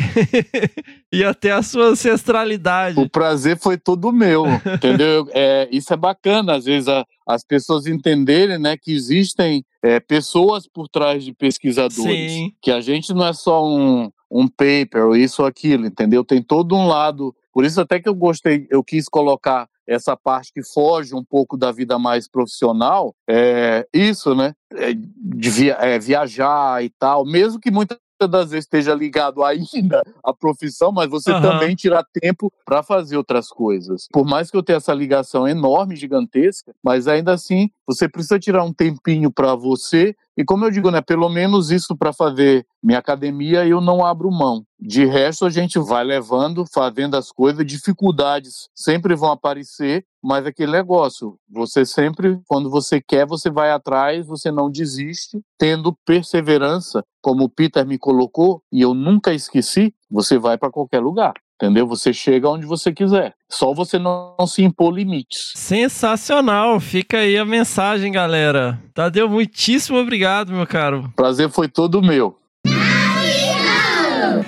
(laughs) e até a sua ancestralidade. O prazer foi todo meu, entendeu? (laughs) É, isso é bacana, às vezes, a- as pessoas entenderem né, que existem é, pessoas por trás de pesquisadores. Sim. Que a gente não é só um, um paper ou isso ou aquilo, entendeu? Tem todo um lado. Por isso, até que eu gostei, eu quis colocar essa parte que foge um pouco da vida mais profissional, é isso, né? É, de via- é, viajar e tal, mesmo que muitas das vezes esteja ligado ainda à profissão, mas você Aham. também tirar tempo para fazer outras coisas. Por mais que eu tenha essa ligação enorme, gigantesca, mas ainda assim você precisa tirar um tempinho para você. E como eu digo, né, pelo menos isso para fazer minha academia eu não abro mão. De resto a gente vai levando, fazendo as coisas, dificuldades sempre vão aparecer, mas aquele negócio, você sempre, quando você quer, você vai atrás, você não desiste, tendo perseverança, como o Peter me colocou, e eu nunca esqueci, você vai para qualquer lugar. Entendeu? Você chega onde você quiser. Só você não, não se impor limites. Sensacional. Fica aí a mensagem, galera. Tadeu, muitíssimo obrigado, meu caro. Prazer foi todo meu.